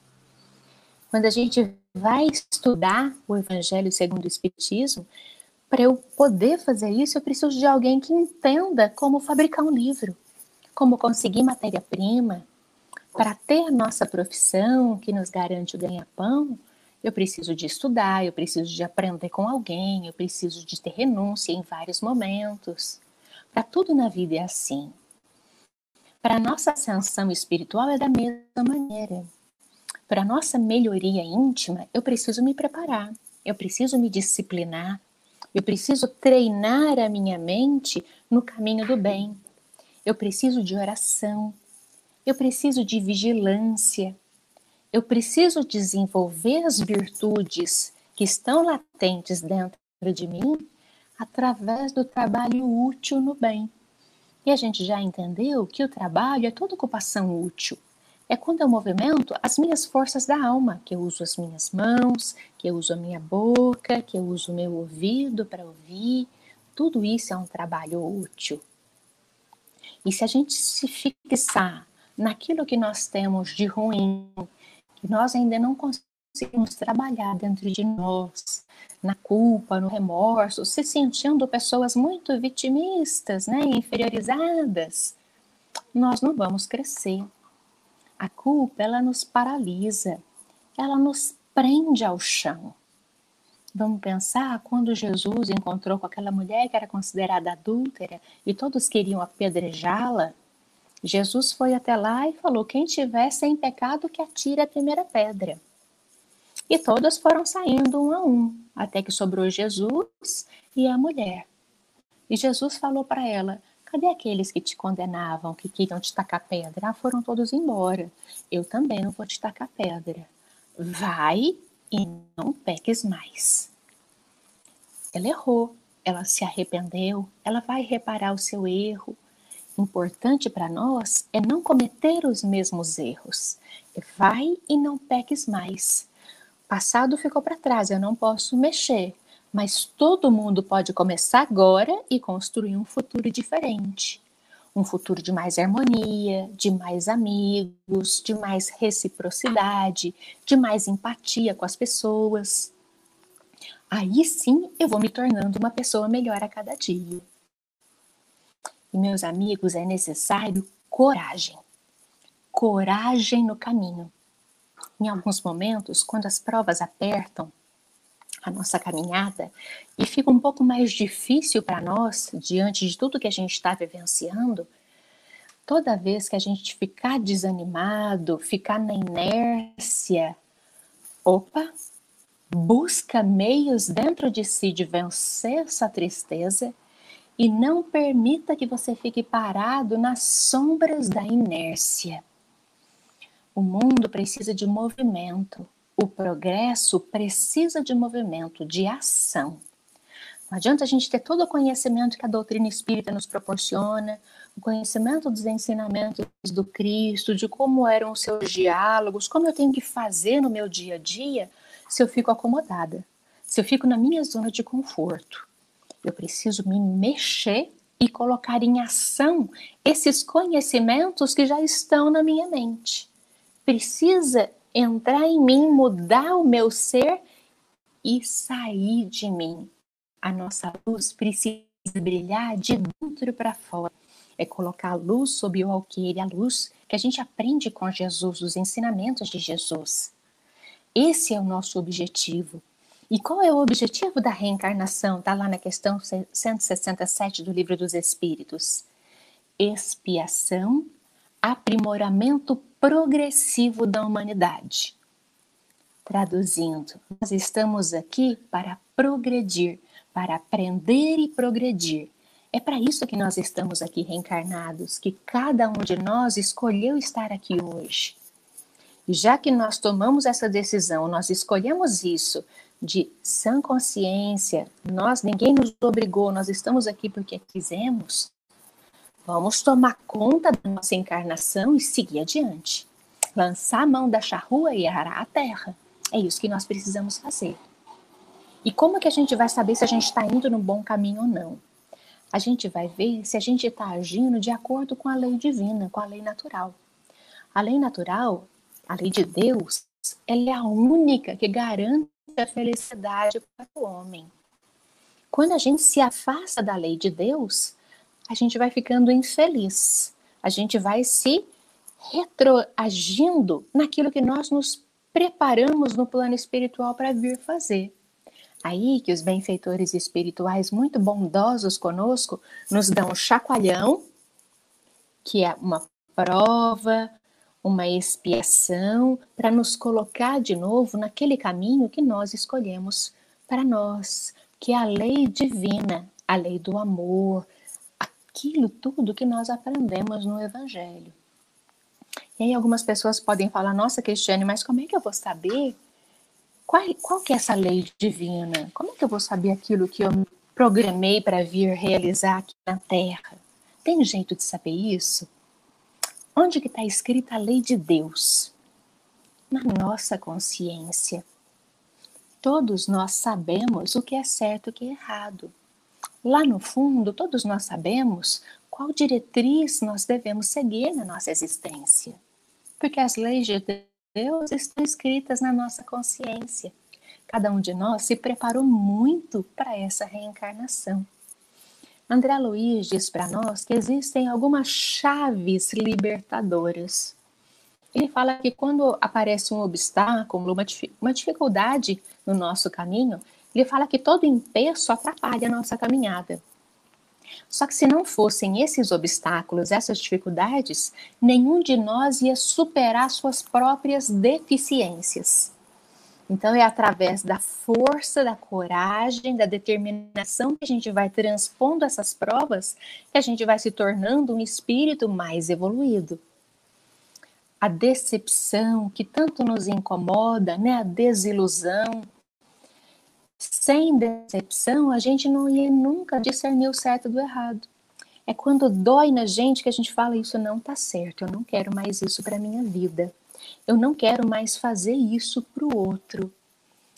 Quando a gente vai estudar o Evangelho segundo o Espiritismo, para eu poder fazer isso, eu preciso de alguém que entenda como fabricar um livro, como conseguir matéria-prima. Para ter nossa profissão, que nos garante o ganha-pão, eu preciso de estudar, eu preciso de aprender com alguém, eu preciso de ter renúncia em vários momentos. Para tudo na vida é assim. Para nossa ascensão espiritual é da mesma maneira. Para nossa melhoria íntima, eu preciso me preparar, eu preciso me disciplinar, eu preciso treinar a minha mente no caminho do bem. Eu preciso de oração, eu preciso de vigilância, eu preciso desenvolver as virtudes que estão latentes dentro de mim através do trabalho útil no bem. E a gente já entendeu que o trabalho é toda ocupação útil. É quando eu movimento as minhas forças da alma, que eu uso as minhas mãos, que eu uso a minha boca, que eu uso o meu ouvido para ouvir. Tudo isso é um trabalho útil. E se a gente se fixar naquilo que nós temos de ruim, que nós ainda não conseguimos trabalhar dentro de nós, na culpa, no remorso, se sentindo pessoas muito vitimistas, né, inferiorizadas, nós não vamos crescer. A culpa, ela nos paralisa, ela nos prende ao chão. Vamos pensar quando Jesus encontrou com aquela mulher que era considerada adúltera e todos queriam apedrejá-la. Jesus foi até lá e falou: quem tiver sem pecado, que atire a primeira pedra. E todas foram saindo um a um, até que sobrou Jesus e a mulher. E Jesus falou para ela: Cadê aqueles que te condenavam, que queriam te tacar pedra? Ah, foram todos embora. Eu também não vou te tacar pedra. Vai e não peques mais. Ela errou, ela se arrependeu, ela vai reparar o seu erro, importante para nós é não cometer os mesmos erros. Vai e não peques mais. Passado ficou para trás, eu não posso mexer, mas todo mundo pode começar agora e construir um futuro diferente. Um futuro de mais harmonia, de mais amigos, de mais reciprocidade, de mais empatia com as pessoas. Aí sim eu vou me tornando uma pessoa melhor a cada dia. E, meus amigos, é necessário coragem. Coragem no caminho. Em alguns momentos, quando as provas apertam a nossa caminhada e fica um pouco mais difícil para nós, diante de tudo que a gente está vivenciando, toda vez que a gente ficar desanimado, ficar na inércia, opa, busca meios dentro de si de vencer essa tristeza e não permita que você fique parado nas sombras da inércia. O mundo precisa de movimento. O progresso precisa de movimento, de ação. Não adianta a gente ter todo o conhecimento que a doutrina espírita nos proporciona, o conhecimento dos ensinamentos do Cristo, de como eram os seus diálogos, como eu tenho que fazer no meu dia a dia, se eu fico acomodada, se eu fico na minha zona de conforto. Eu preciso me mexer e colocar em ação esses conhecimentos que já estão na minha mente. Precisa entrar em mim, mudar o meu ser e sair de mim. A nossa luz precisa brilhar de dentro para fora. É colocar a luz sob o alqueire, a luz que a gente aprende com Jesus, os ensinamentos de Jesus. Esse é o nosso objetivo. E qual é o objetivo da reencarnação? Está lá na questão 167 do Livro dos Espíritos. Expiação, aprimoramento progressivo da humanidade. Traduzindo, nós estamos aqui para progredir, para aprender e progredir. É para isso que nós estamos aqui reencarnados, que cada um de nós escolheu estar aqui hoje. E já que nós tomamos essa decisão, nós escolhemos isso de sã consciência, nós, ninguém nos obrigou, nós estamos aqui porque quisemos, vamos tomar conta da nossa encarnação e seguir adiante. Lançar a mão da charrua e arar a terra. É isso que nós precisamos fazer. E como que a gente vai saber se a gente está indo no bom caminho ou não? A gente vai ver se a gente está agindo de acordo com a lei divina, com a lei natural. A lei natural a lei de Deus, ela é a única que garante a felicidade para o homem. Quando a gente se afasta da lei de Deus, a gente vai ficando infeliz. A gente vai se retroagindo naquilo que nós nos preparamos no plano espiritual para vir fazer. Aí que os benfeitores espirituais muito bondosos conosco nos dão um chacoalhão, que é uma prova, uma expiação para nos colocar de novo naquele caminho que nós escolhemos para nós, que é a lei divina, a lei do amor, aquilo tudo que nós aprendemos no Evangelho. E aí algumas pessoas podem falar, nossa, Cristiane, mas como é que eu vou saber qual, qual que é essa lei divina? Como é que eu vou saber aquilo que eu me programei para vir realizar aqui na Terra? Tem jeito de saber isso? Onde que está escrita a lei de Deus? Na nossa consciência. Todos nós sabemos o que é certo e o que é errado. Lá no fundo, todos nós sabemos qual diretriz nós devemos seguir na nossa existência. Porque as leis de Deus estão escritas na nossa consciência. Cada um de nós se preparou muito para essa reencarnação. André Luiz diz para nós que existem algumas chaves libertadoras. Ele fala que quando aparece um obstáculo, uma, uma dificuldade no nosso caminho, ele fala que todo empeço atrapalha a nossa caminhada. Só que se não fossem esses obstáculos, essas dificuldades, nenhum de nós ia superar suas próprias deficiências. Então, é através da força, da coragem, da determinação que a gente vai transpondo essas provas que a gente vai se tornando um espírito mais evoluído. A decepção que tanto nos incomoda, né? a desilusão. Sem decepção, a gente não ia nunca discernir o certo do errado. É quando dói na gente que a gente fala: Isso não está certo, eu não quero mais isso para minha vida. Eu não quero mais fazer isso para o outro.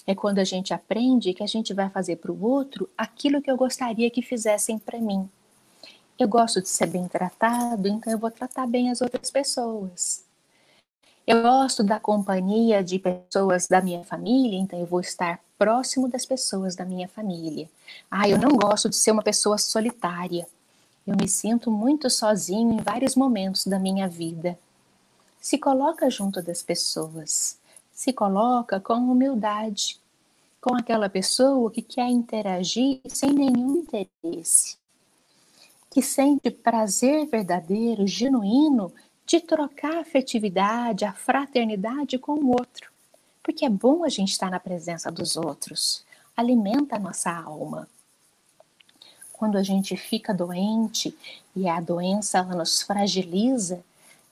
É quando a gente aprende que a gente vai fazer para o outro aquilo que eu gostaria que fizessem para mim. Eu gosto de ser bem tratado, então eu vou tratar bem as outras pessoas. Eu gosto da companhia de pessoas da minha família, então eu vou estar próximo das pessoas da minha família. Ah, eu não gosto de ser uma pessoa solitária. Eu me sinto muito sozinho em vários momentos da minha vida se coloca junto das pessoas, se coloca com humildade, com aquela pessoa que quer interagir sem nenhum interesse, que sente prazer verdadeiro, genuíno de trocar a afetividade, a fraternidade com o outro. Porque é bom a gente estar na presença dos outros, alimenta a nossa alma. Quando a gente fica doente e a doença ela nos fragiliza,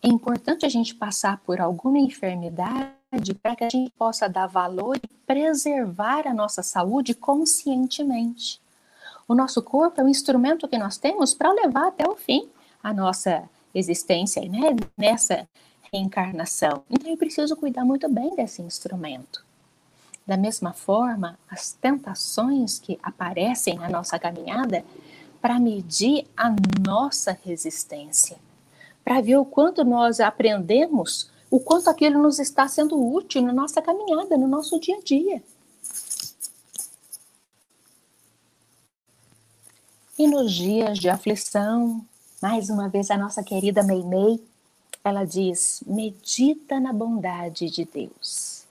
é importante a gente passar por alguma enfermidade para que a gente possa dar valor e preservar a nossa saúde conscientemente. O nosso corpo é um instrumento que nós temos para levar até o fim a nossa existência né, nessa reencarnação. Então eu preciso cuidar muito bem desse instrumento. Da mesma forma, as tentações que aparecem na nossa caminhada para medir a nossa resistência para ver o quanto nós aprendemos, o quanto aquilo nos está sendo útil na nossa caminhada, no nosso dia a dia. E nos dias de aflição, mais uma vez a nossa querida Meimei, ela diz: medita na bondade de Deus.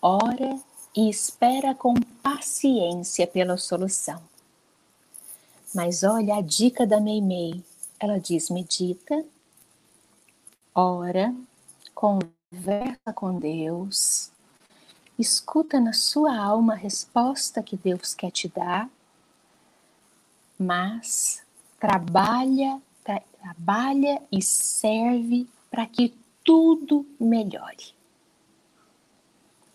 Ora e espera com paciência pela solução. Mas olha a dica da Meimei. Ela diz: medita, ora, conversa com Deus, escuta na sua alma a resposta que Deus quer te dar, mas trabalha, tra trabalha e serve para que tudo melhore.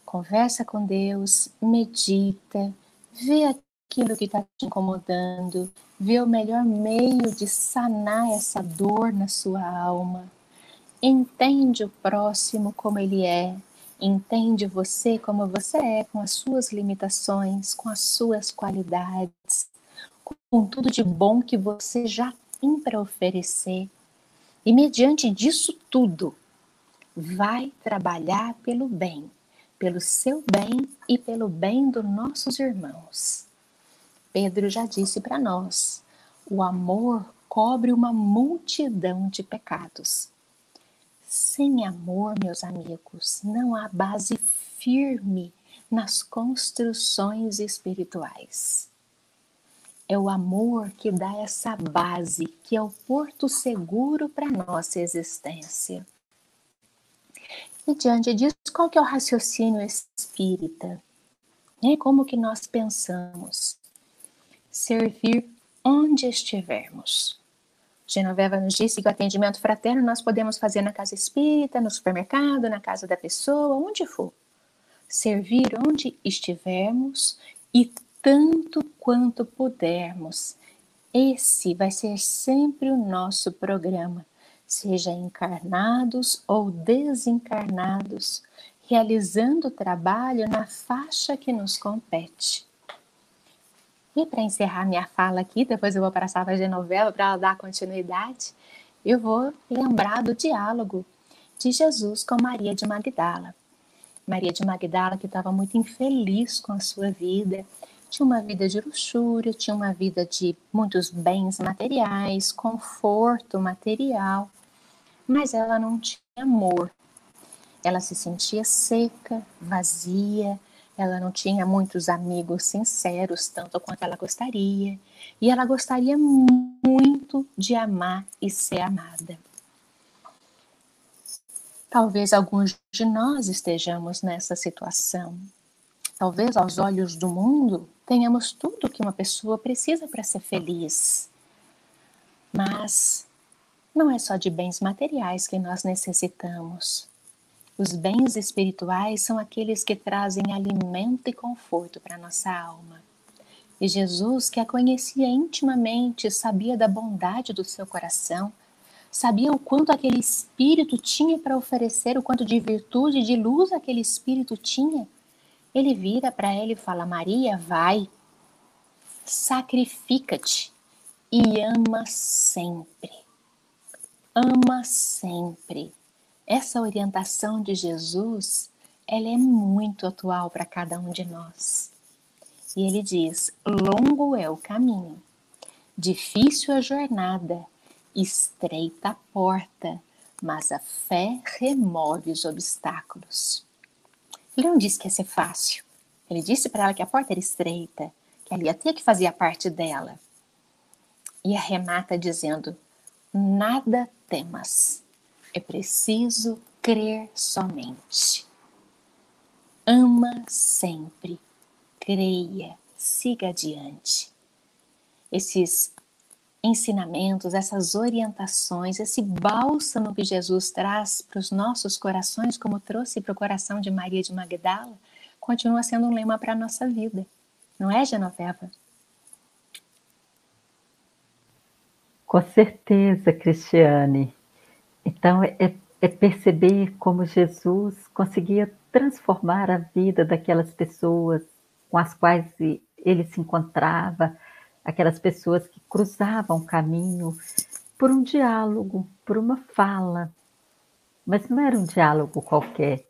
Conversa com Deus, medita, vê aquilo que está te incomodando, vê o melhor meio de sanar essa dor na sua alma. Entende o próximo como ele é, entende você como você é, com as suas limitações, com as suas qualidades, com tudo de bom que você já tem para oferecer. E mediante disso tudo, vai trabalhar pelo bem, pelo seu bem e pelo bem dos nossos irmãos. Pedro já disse para nós: o amor cobre uma multidão de pecados. Sem amor, meus amigos, não há base firme nas construções espirituais. É o amor que dá essa base, que é o porto seguro para nossa existência. E diante disso, qual que é o raciocínio espírita? É como que nós pensamos? Servir onde estivermos. Genoveva nos disse que o atendimento fraterno nós podemos fazer na casa espírita, no supermercado, na casa da pessoa, onde for. Servir onde estivermos e tanto quanto pudermos. Esse vai ser sempre o nosso programa, seja encarnados ou desencarnados, realizando o trabalho na faixa que nos compete. E para encerrar minha fala aqui, depois eu vou para a sala de novela para ela dar continuidade, eu vou lembrar do diálogo de Jesus com Maria de Magdala. Maria de Magdala, que estava muito infeliz com a sua vida, tinha uma vida de luxúria, tinha uma vida de muitos bens materiais, conforto material, mas ela não tinha amor. Ela se sentia seca, vazia, ela não tinha muitos amigos sinceros, tanto quanto ela gostaria, e ela gostaria muito de amar e ser amada. Talvez alguns de nós estejamos nessa situação. Talvez aos olhos do mundo tenhamos tudo que uma pessoa precisa para ser feliz. Mas não é só de bens materiais que nós necessitamos. Os bens espirituais são aqueles que trazem alimento e conforto para nossa alma. E Jesus, que a conhecia intimamente, sabia da bondade do seu coração, sabia o quanto aquele espírito tinha para oferecer, o quanto de virtude e de luz aquele espírito tinha. Ele vira para ela e fala: Maria, vai, sacrifica-te e ama sempre. Ama sempre essa orientação de Jesus, ela é muito atual para cada um de nós. E ele diz: longo é o caminho, difícil a jornada, estreita a porta, mas a fé remove os obstáculos. Ele não disse que ia ser fácil. Ele disse para ela que a porta era estreita, que ela ia ter que fazer a parte dela. E arremata dizendo: Nada temas, é preciso crer somente. Ama sempre, creia, siga adiante. Esses ensinamentos, essas orientações, esse bálsamo que Jesus traz para os nossos corações, como trouxe para o coração de Maria de Magdala, continua sendo um lema para a nossa vida. Não é, Genoveva? Com certeza, Cristiane. Então, é, é perceber como Jesus conseguia transformar a vida daquelas pessoas com as quais ele se encontrava, aquelas pessoas que cruzavam o caminho por um diálogo, por uma fala. Mas não era um diálogo qualquer,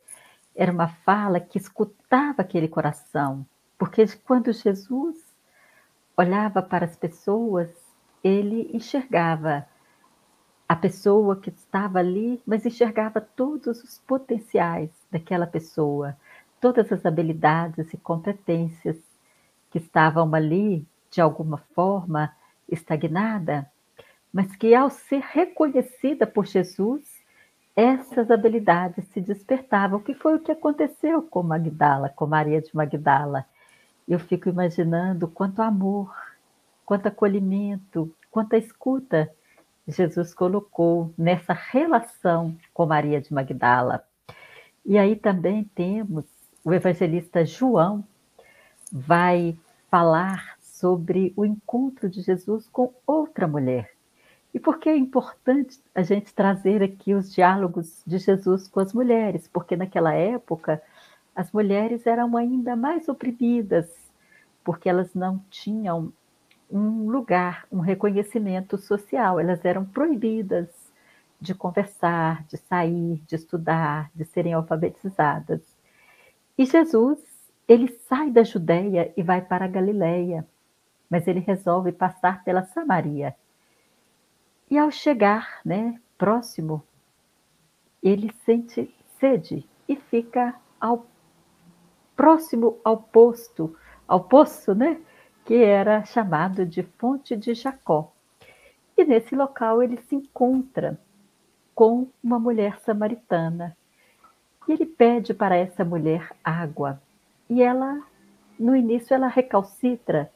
era uma fala que escutava aquele coração, porque quando Jesus olhava para as pessoas, ele enxergava a pessoa que estava ali, mas enxergava todos os potenciais daquela pessoa, todas as habilidades e competências que estavam ali, de alguma forma, estagnada, mas que ao ser reconhecida por Jesus, essas habilidades se despertavam, que foi o que aconteceu com Magdala, com Maria de Magdala. Eu fico imaginando quanto amor, quanto acolhimento, quanta escuta Jesus colocou nessa relação com Maria de Magdala. E aí também temos o evangelista João vai falar sobre o encontro de Jesus com outra mulher. E por que é importante a gente trazer aqui os diálogos de Jesus com as mulheres? Porque naquela época as mulheres eram ainda mais oprimidas, porque elas não tinham um lugar, um reconhecimento social, elas eram proibidas de conversar, de sair, de estudar, de serem alfabetizadas. E Jesus, ele sai da Judéia e vai para a Galileia, mas ele resolve passar pela Samaria. E ao chegar, né, próximo, ele sente sede e fica ao próximo ao posto, ao poço, né, que era chamado de Fonte de Jacó. E nesse local ele se encontra com uma mulher samaritana. E ele pede para essa mulher água. E ela, no início, ela recalcitra,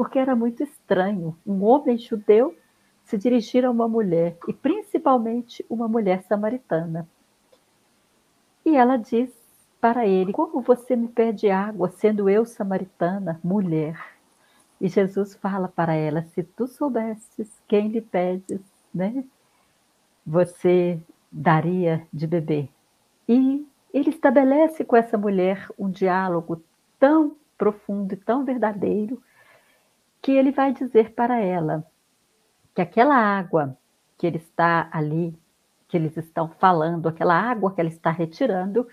porque era muito estranho um homem judeu se dirigir a uma mulher, e principalmente uma mulher samaritana. E ela diz para ele: Como você me pede água, sendo eu samaritana, mulher? E Jesus fala para ela: Se tu soubesses quem lhe pedes, né? você daria de beber. E ele estabelece com essa mulher um diálogo tão profundo e tão verdadeiro que ele vai dizer para ela que aquela água que ele está ali, que eles estão falando, aquela água que ela está retirando,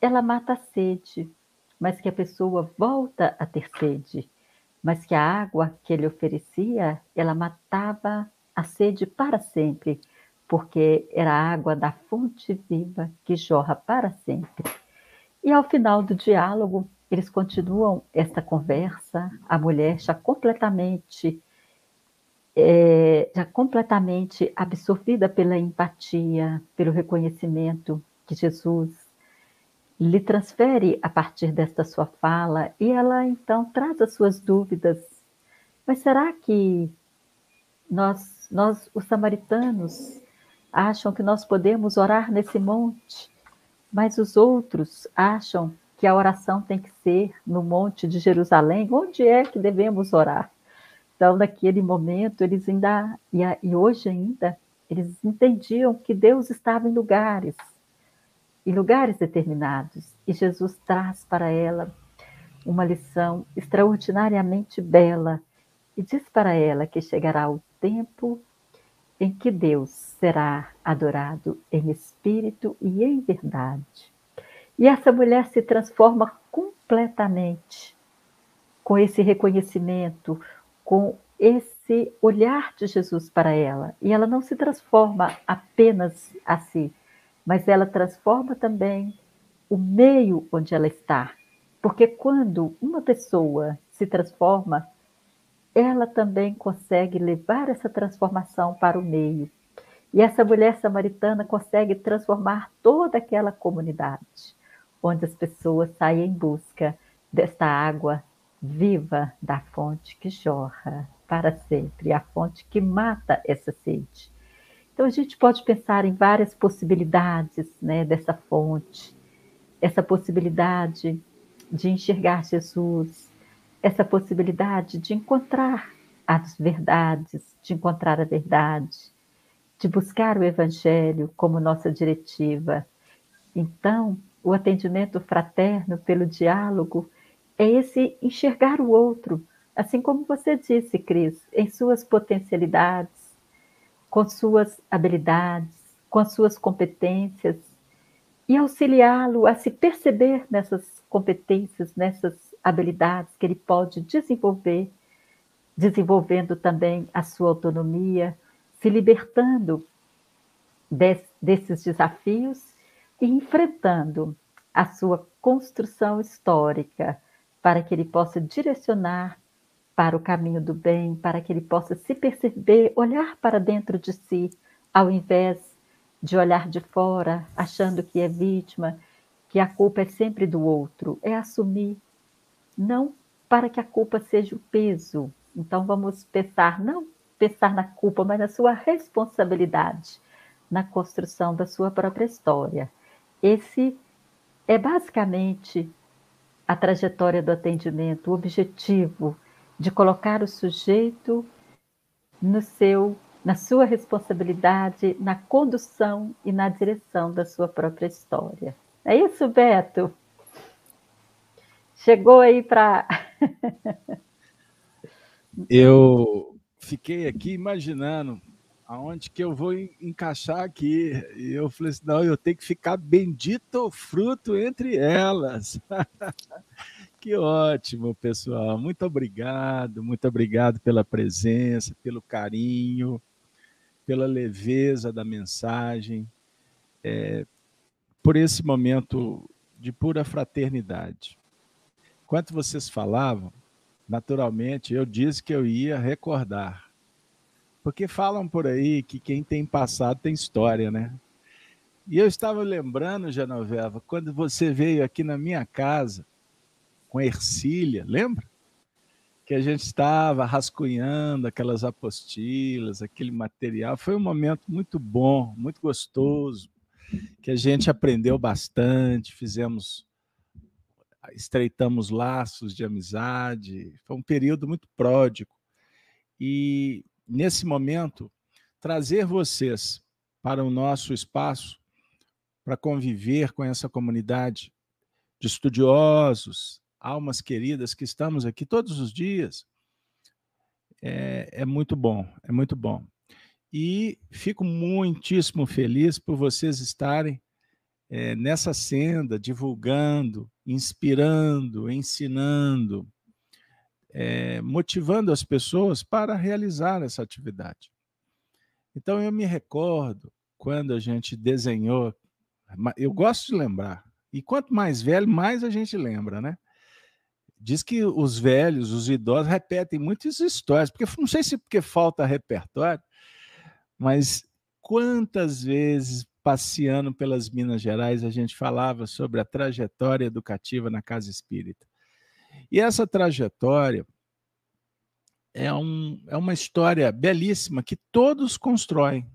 ela mata a sede, mas que a pessoa volta a ter sede, mas que a água que ele oferecia, ela matava a sede para sempre porque era a água da fonte viva que jorra para sempre. E ao final do diálogo, eles continuam esta conversa, a mulher já completamente é, já completamente absorvida pela empatia, pelo reconhecimento que Jesus lhe transfere a partir desta sua fala, e ela então traz as suas dúvidas. Mas será que nós, nós os samaritanos, acham que nós podemos orar nesse monte, mas os outros acham que a oração tem que ser no monte de Jerusalém. Onde é que devemos orar? Então, naquele momento, eles ainda, e hoje ainda, eles entendiam que Deus estava em lugares, em lugares determinados. E Jesus traz para ela uma lição extraordinariamente bela e diz para ela que chegará o tempo em que Deus será adorado em espírito e em verdade. E essa mulher se transforma completamente com esse reconhecimento, com esse olhar de Jesus para ela. E ela não se transforma apenas a si, mas ela transforma também o meio onde ela está. Porque quando uma pessoa se transforma, ela também consegue levar essa transformação para o meio. E essa mulher samaritana consegue transformar toda aquela comunidade, onde as pessoas saem em busca desta água viva da fonte que jorra para sempre, a fonte que mata essa sede. Então a gente pode pensar em várias possibilidades né, dessa fonte, essa possibilidade de enxergar Jesus, essa possibilidade de encontrar as verdades, de encontrar a verdade, de buscar o Evangelho como nossa diretiva. Então, o atendimento fraterno pelo diálogo é esse enxergar o outro, assim como você disse, Cris, em suas potencialidades, com suas habilidades, com as suas competências, e auxiliá-lo a se perceber nessas competências, nessas habilidades que ele pode desenvolver, desenvolvendo também a sua autonomia, se libertando des, desses desafios e enfrentando a sua construção histórica, para que ele possa direcionar para o caminho do bem, para que ele possa se perceber, olhar para dentro de si, ao invés de olhar de fora, achando que é vítima, que a culpa é sempre do outro, é assumir, não para que a culpa seja o peso. Então vamos pensar, não pensar na culpa, mas na sua responsabilidade na construção da sua própria história. Esse é basicamente a trajetória do atendimento, o objetivo de colocar o sujeito no seu, na sua responsabilidade, na condução e na direção da sua própria história. É isso, Beto? Chegou aí para. Eu fiquei aqui imaginando aonde que eu vou encaixar aqui. E eu falei assim: não, eu tenho que ficar bendito fruto entre elas. que ótimo, pessoal. Muito obrigado, muito obrigado pela presença, pelo carinho, pela leveza da mensagem, é, por esse momento de pura fraternidade. Enquanto vocês falavam, naturalmente eu disse que eu ia recordar porque falam por aí que quem tem passado tem história, né? E eu estava lembrando, Genoveva, quando você veio aqui na minha casa com a Ercília, lembra? Que a gente estava rascunhando aquelas apostilas, aquele material. Foi um momento muito bom, muito gostoso, que a gente aprendeu bastante, fizemos, estreitamos laços de amizade. Foi um período muito pródigo. E nesse momento, trazer vocês para o nosso espaço para conviver com essa comunidade de estudiosos, almas queridas que estamos aqui todos os dias. É, é muito bom, é muito bom. E fico muitíssimo feliz por vocês estarem é, nessa senda, divulgando, inspirando, ensinando, é, motivando as pessoas para realizar essa atividade. Então, eu me recordo quando a gente desenhou, eu gosto de lembrar, e quanto mais velho, mais a gente lembra, né? Diz que os velhos, os idosos, repetem muitas histórias, porque não sei se porque falta repertório, mas quantas vezes passeando pelas Minas Gerais a gente falava sobre a trajetória educativa na casa espírita. E essa trajetória é, um, é uma história belíssima que todos constroem,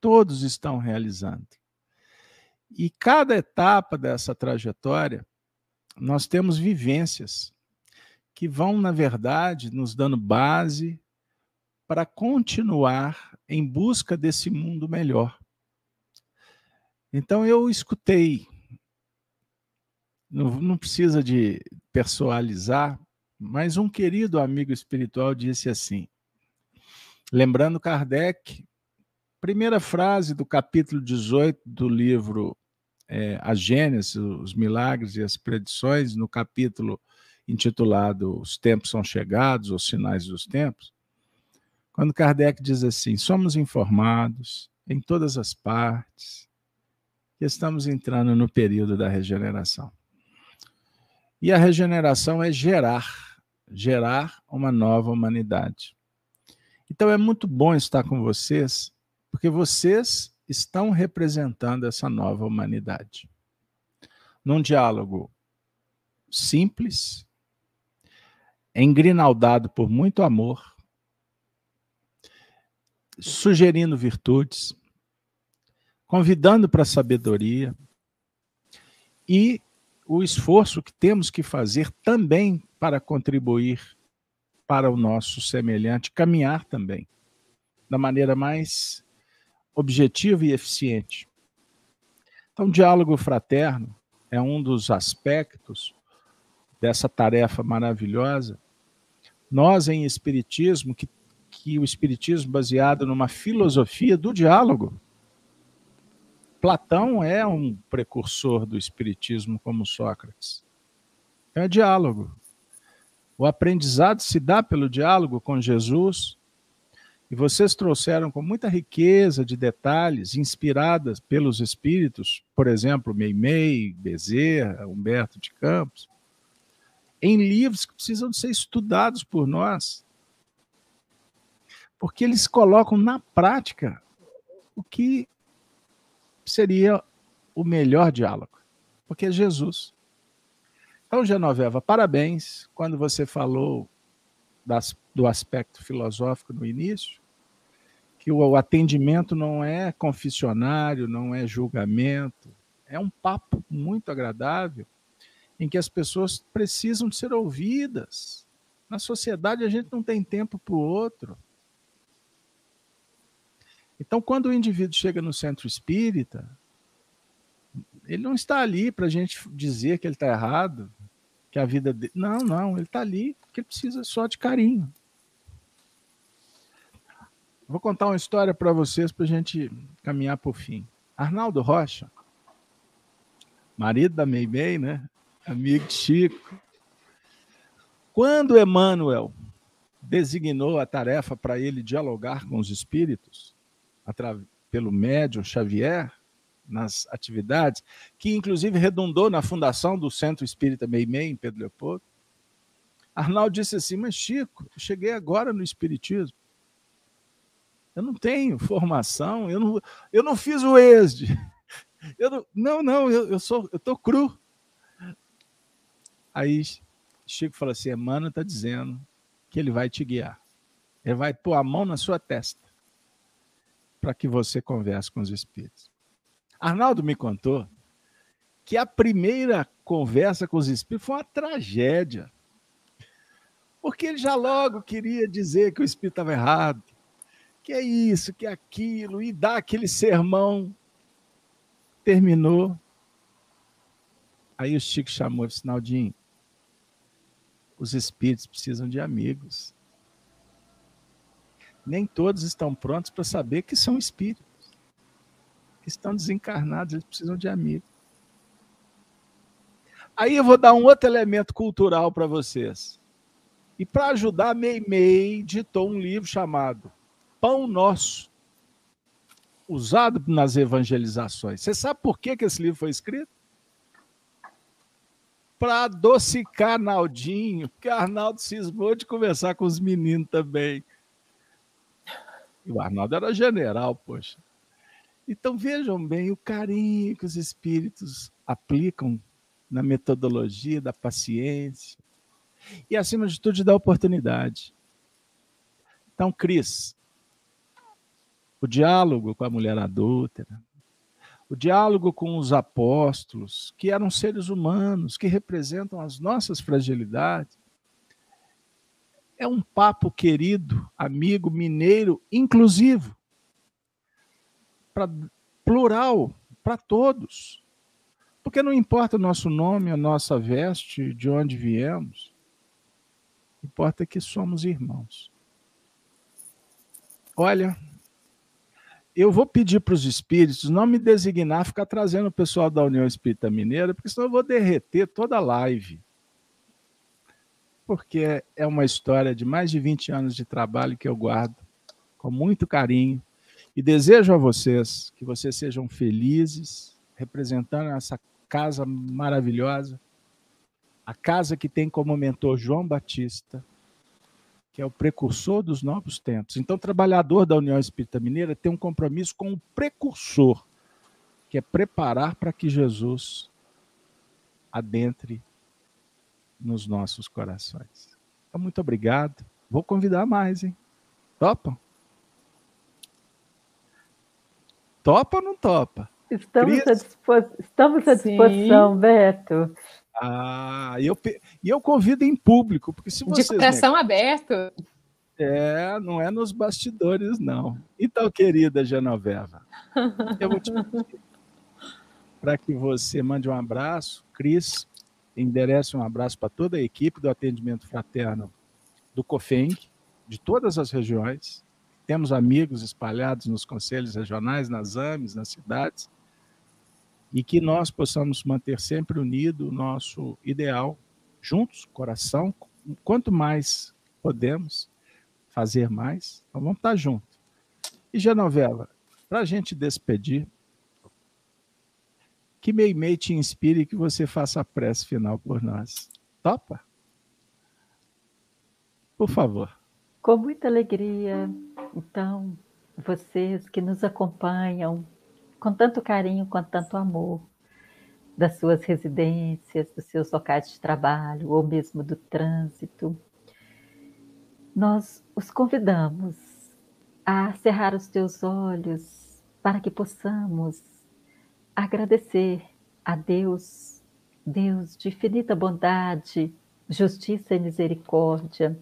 todos estão realizando. E cada etapa dessa trajetória, nós temos vivências que vão, na verdade, nos dando base para continuar em busca desse mundo melhor. Então, eu escutei não, não precisa de personalizar, mas um querido amigo espiritual disse assim, lembrando Kardec, primeira frase do capítulo 18 do livro é, A Gênesis, os milagres e as predições, no capítulo intitulado Os Tempos São Chegados, os Sinais dos Tempos, quando Kardec diz assim: somos informados em todas as partes que estamos entrando no período da regeneração. E a regeneração é gerar, gerar uma nova humanidade. Então é muito bom estar com vocês, porque vocês estão representando essa nova humanidade. Num diálogo simples, engrinaldado por muito amor, sugerindo virtudes, convidando para a sabedoria e o esforço que temos que fazer também para contribuir para o nosso semelhante, caminhar também da maneira mais objetiva e eficiente. Então, diálogo fraterno é um dos aspectos dessa tarefa maravilhosa. Nós, em Espiritismo, que, que o Espiritismo baseado numa filosofia do diálogo, Platão é um precursor do espiritismo como Sócrates. É diálogo. O aprendizado se dá pelo diálogo com Jesus. E vocês trouxeram com muita riqueza de detalhes, inspiradas pelos espíritos, por exemplo, Meimei, Bezerra, Humberto de Campos, em livros que precisam ser estudados por nós. Porque eles colocam na prática o que seria o melhor diálogo, porque é Jesus. Então, Genoveva, parabéns quando você falou das, do aspecto filosófico no início, que o, o atendimento não é confessionário, não é julgamento, é um papo muito agradável em que as pessoas precisam ser ouvidas. Na sociedade a gente não tem tempo para o outro. Então, quando o indivíduo chega no centro espírita, ele não está ali para a gente dizer que ele está errado, que a vida dele. Não, não, ele está ali porque ele precisa só de carinho. Vou contar uma história para vocês para a gente caminhar para o fim. Arnaldo Rocha, marido da Meimei, né? amigo de Chico. Quando Emmanuel designou a tarefa para ele dialogar com os espíritos, pelo médium Xavier, nas atividades, que inclusive redundou na fundação do Centro Espírita Meimei, em Pedro Leopoldo, Arnaldo disse assim: Mas Chico, cheguei agora no Espiritismo. Eu não tenho formação, eu não, eu não fiz o ESD. Eu não, não, não eu, eu sou, eu tô cru. Aí Chico falou assim: Emmanuel está dizendo que ele vai te guiar. Ele vai pôr a mão na sua testa para que você converse com os espíritos. Arnaldo me contou que a primeira conversa com os espíritos foi uma tragédia. Porque ele já logo queria dizer que o espírito estava errado, que é isso, que é aquilo, e dar aquele sermão. Terminou. Aí o Chico chamou e disse: Naldinho, os espíritos precisam de amigos. Nem todos estão prontos para saber que são espíritos. Estão desencarnados, eles precisam de amigos. Aí eu vou dar um outro elemento cultural para vocês. E para ajudar, Meimei ditou um livro chamado Pão Nosso, usado nas evangelizações. Você sabe por que, que esse livro foi escrito? para adocicar Naldinho, porque Arnaldo cismou de conversar com os meninos também. E o Arnaldo era general, poxa. Então vejam bem o carinho que os espíritos aplicam na metodologia da paciência e, acima de tudo, da oportunidade. Então, Cris, o diálogo com a mulher adúltera, o diálogo com os apóstolos, que eram seres humanos, que representam as nossas fragilidades. É um papo querido, amigo, mineiro, inclusivo, pra, plural, para todos. Porque não importa o nosso nome, a nossa veste, de onde viemos, importa que somos irmãos. Olha, eu vou pedir para os espíritos não me designar ficar trazendo o pessoal da União Espírita Mineira, porque senão eu vou derreter toda a live. Porque é uma história de mais de 20 anos de trabalho que eu guardo com muito carinho. E desejo a vocês que vocês sejam felizes, representando essa casa maravilhosa, a casa que tem como mentor João Batista, que é o precursor dos novos tempos. Então, o trabalhador da União Espírita Mineira tem um compromisso com o precursor, que é preparar para que Jesus adentre nos nossos corações. Então, muito obrigado. Vou convidar mais, hein? Topa? Topa ou não topa? Estamos, à, disposição, estamos à disposição, Beto. Ah, e eu, e eu convido em público, porque se vocês... De coração aberto. É, não é nos bastidores, não. Então, querida Genoveva, eu vou te pedir para que você mande um abraço, Cris, enderece um abraço para toda a equipe do atendimento fraterno do COFENG, de todas as regiões. Temos amigos espalhados nos conselhos regionais, nas AMES, nas cidades e que nós possamos manter sempre unido o nosso ideal, juntos, coração, quanto mais podemos, fazer mais, então vamos estar junto. E Genoveva, para a gente despedir, que Meimei te inspire que você faça a prece final por nós. Topa? Por favor. Com muita alegria. Então, vocês que nos acompanham com tanto carinho, com tanto amor, das suas residências, dos seus locais de trabalho, ou mesmo do trânsito, nós os convidamos a cerrar os teus olhos para que possamos agradecer a Deus, Deus de infinita bondade, justiça e misericórdia,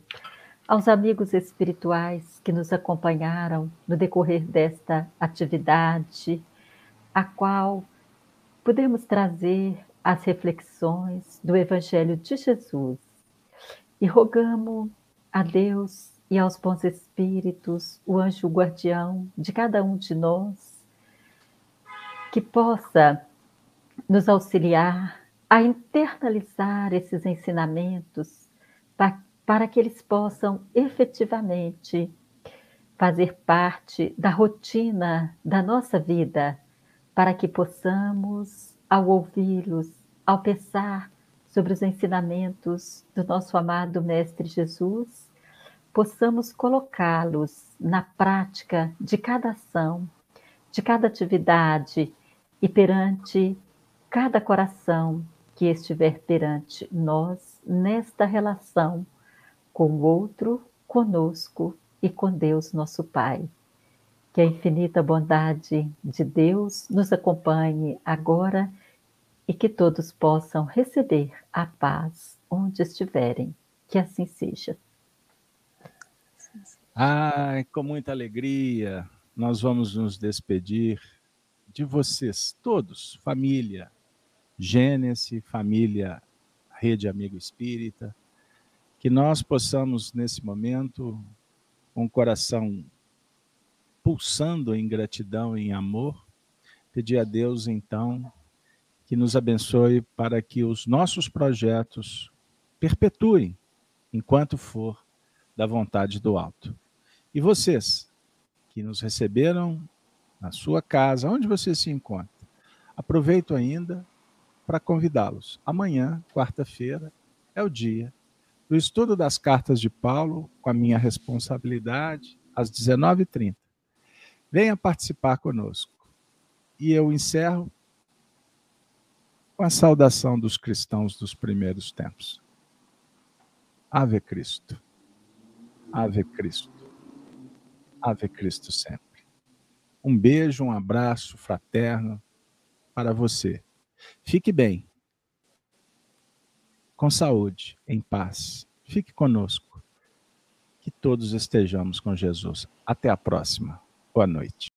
aos amigos espirituais que nos acompanharam no decorrer desta atividade, a qual podemos trazer as reflexões do Evangelho de Jesus. E rogamos a Deus e aos bons espíritos, o anjo guardião de cada um de nós, que possa nos auxiliar a internalizar esses ensinamentos para que eles possam efetivamente fazer parte da rotina da nossa vida, para que possamos, ao ouvi-los, ao pensar sobre os ensinamentos do nosso amado Mestre Jesus, possamos colocá-los na prática de cada ação, de cada atividade e perante cada coração que estiver perante nós nesta relação com o outro, conosco e com Deus, nosso Pai. Que a infinita bondade de Deus nos acompanhe agora e que todos possam receber a paz onde estiverem. Que assim seja. Ai, com muita alegria, nós vamos nos despedir de vocês todos, família Gênesis, família Rede Amigo Espírita, que nós possamos, nesse momento, com o coração pulsando em gratidão e em amor, pedir a Deus, então, que nos abençoe para que os nossos projetos perpetuem enquanto for da vontade do alto. E vocês que nos receberam na sua casa, onde você se encontra, aproveito ainda para convidá-los. Amanhã, quarta-feira, é o dia do estudo das cartas de Paulo, com a minha responsabilidade, às 19h30. Venha participar conosco. E eu encerro com a saudação dos cristãos dos primeiros tempos. Ave Cristo. Ave Cristo. Ave Cristo sempre. Um beijo, um abraço fraterno para você. Fique bem com saúde, em paz. Fique conosco. Que todos estejamos com Jesus. Até a próxima. Boa noite.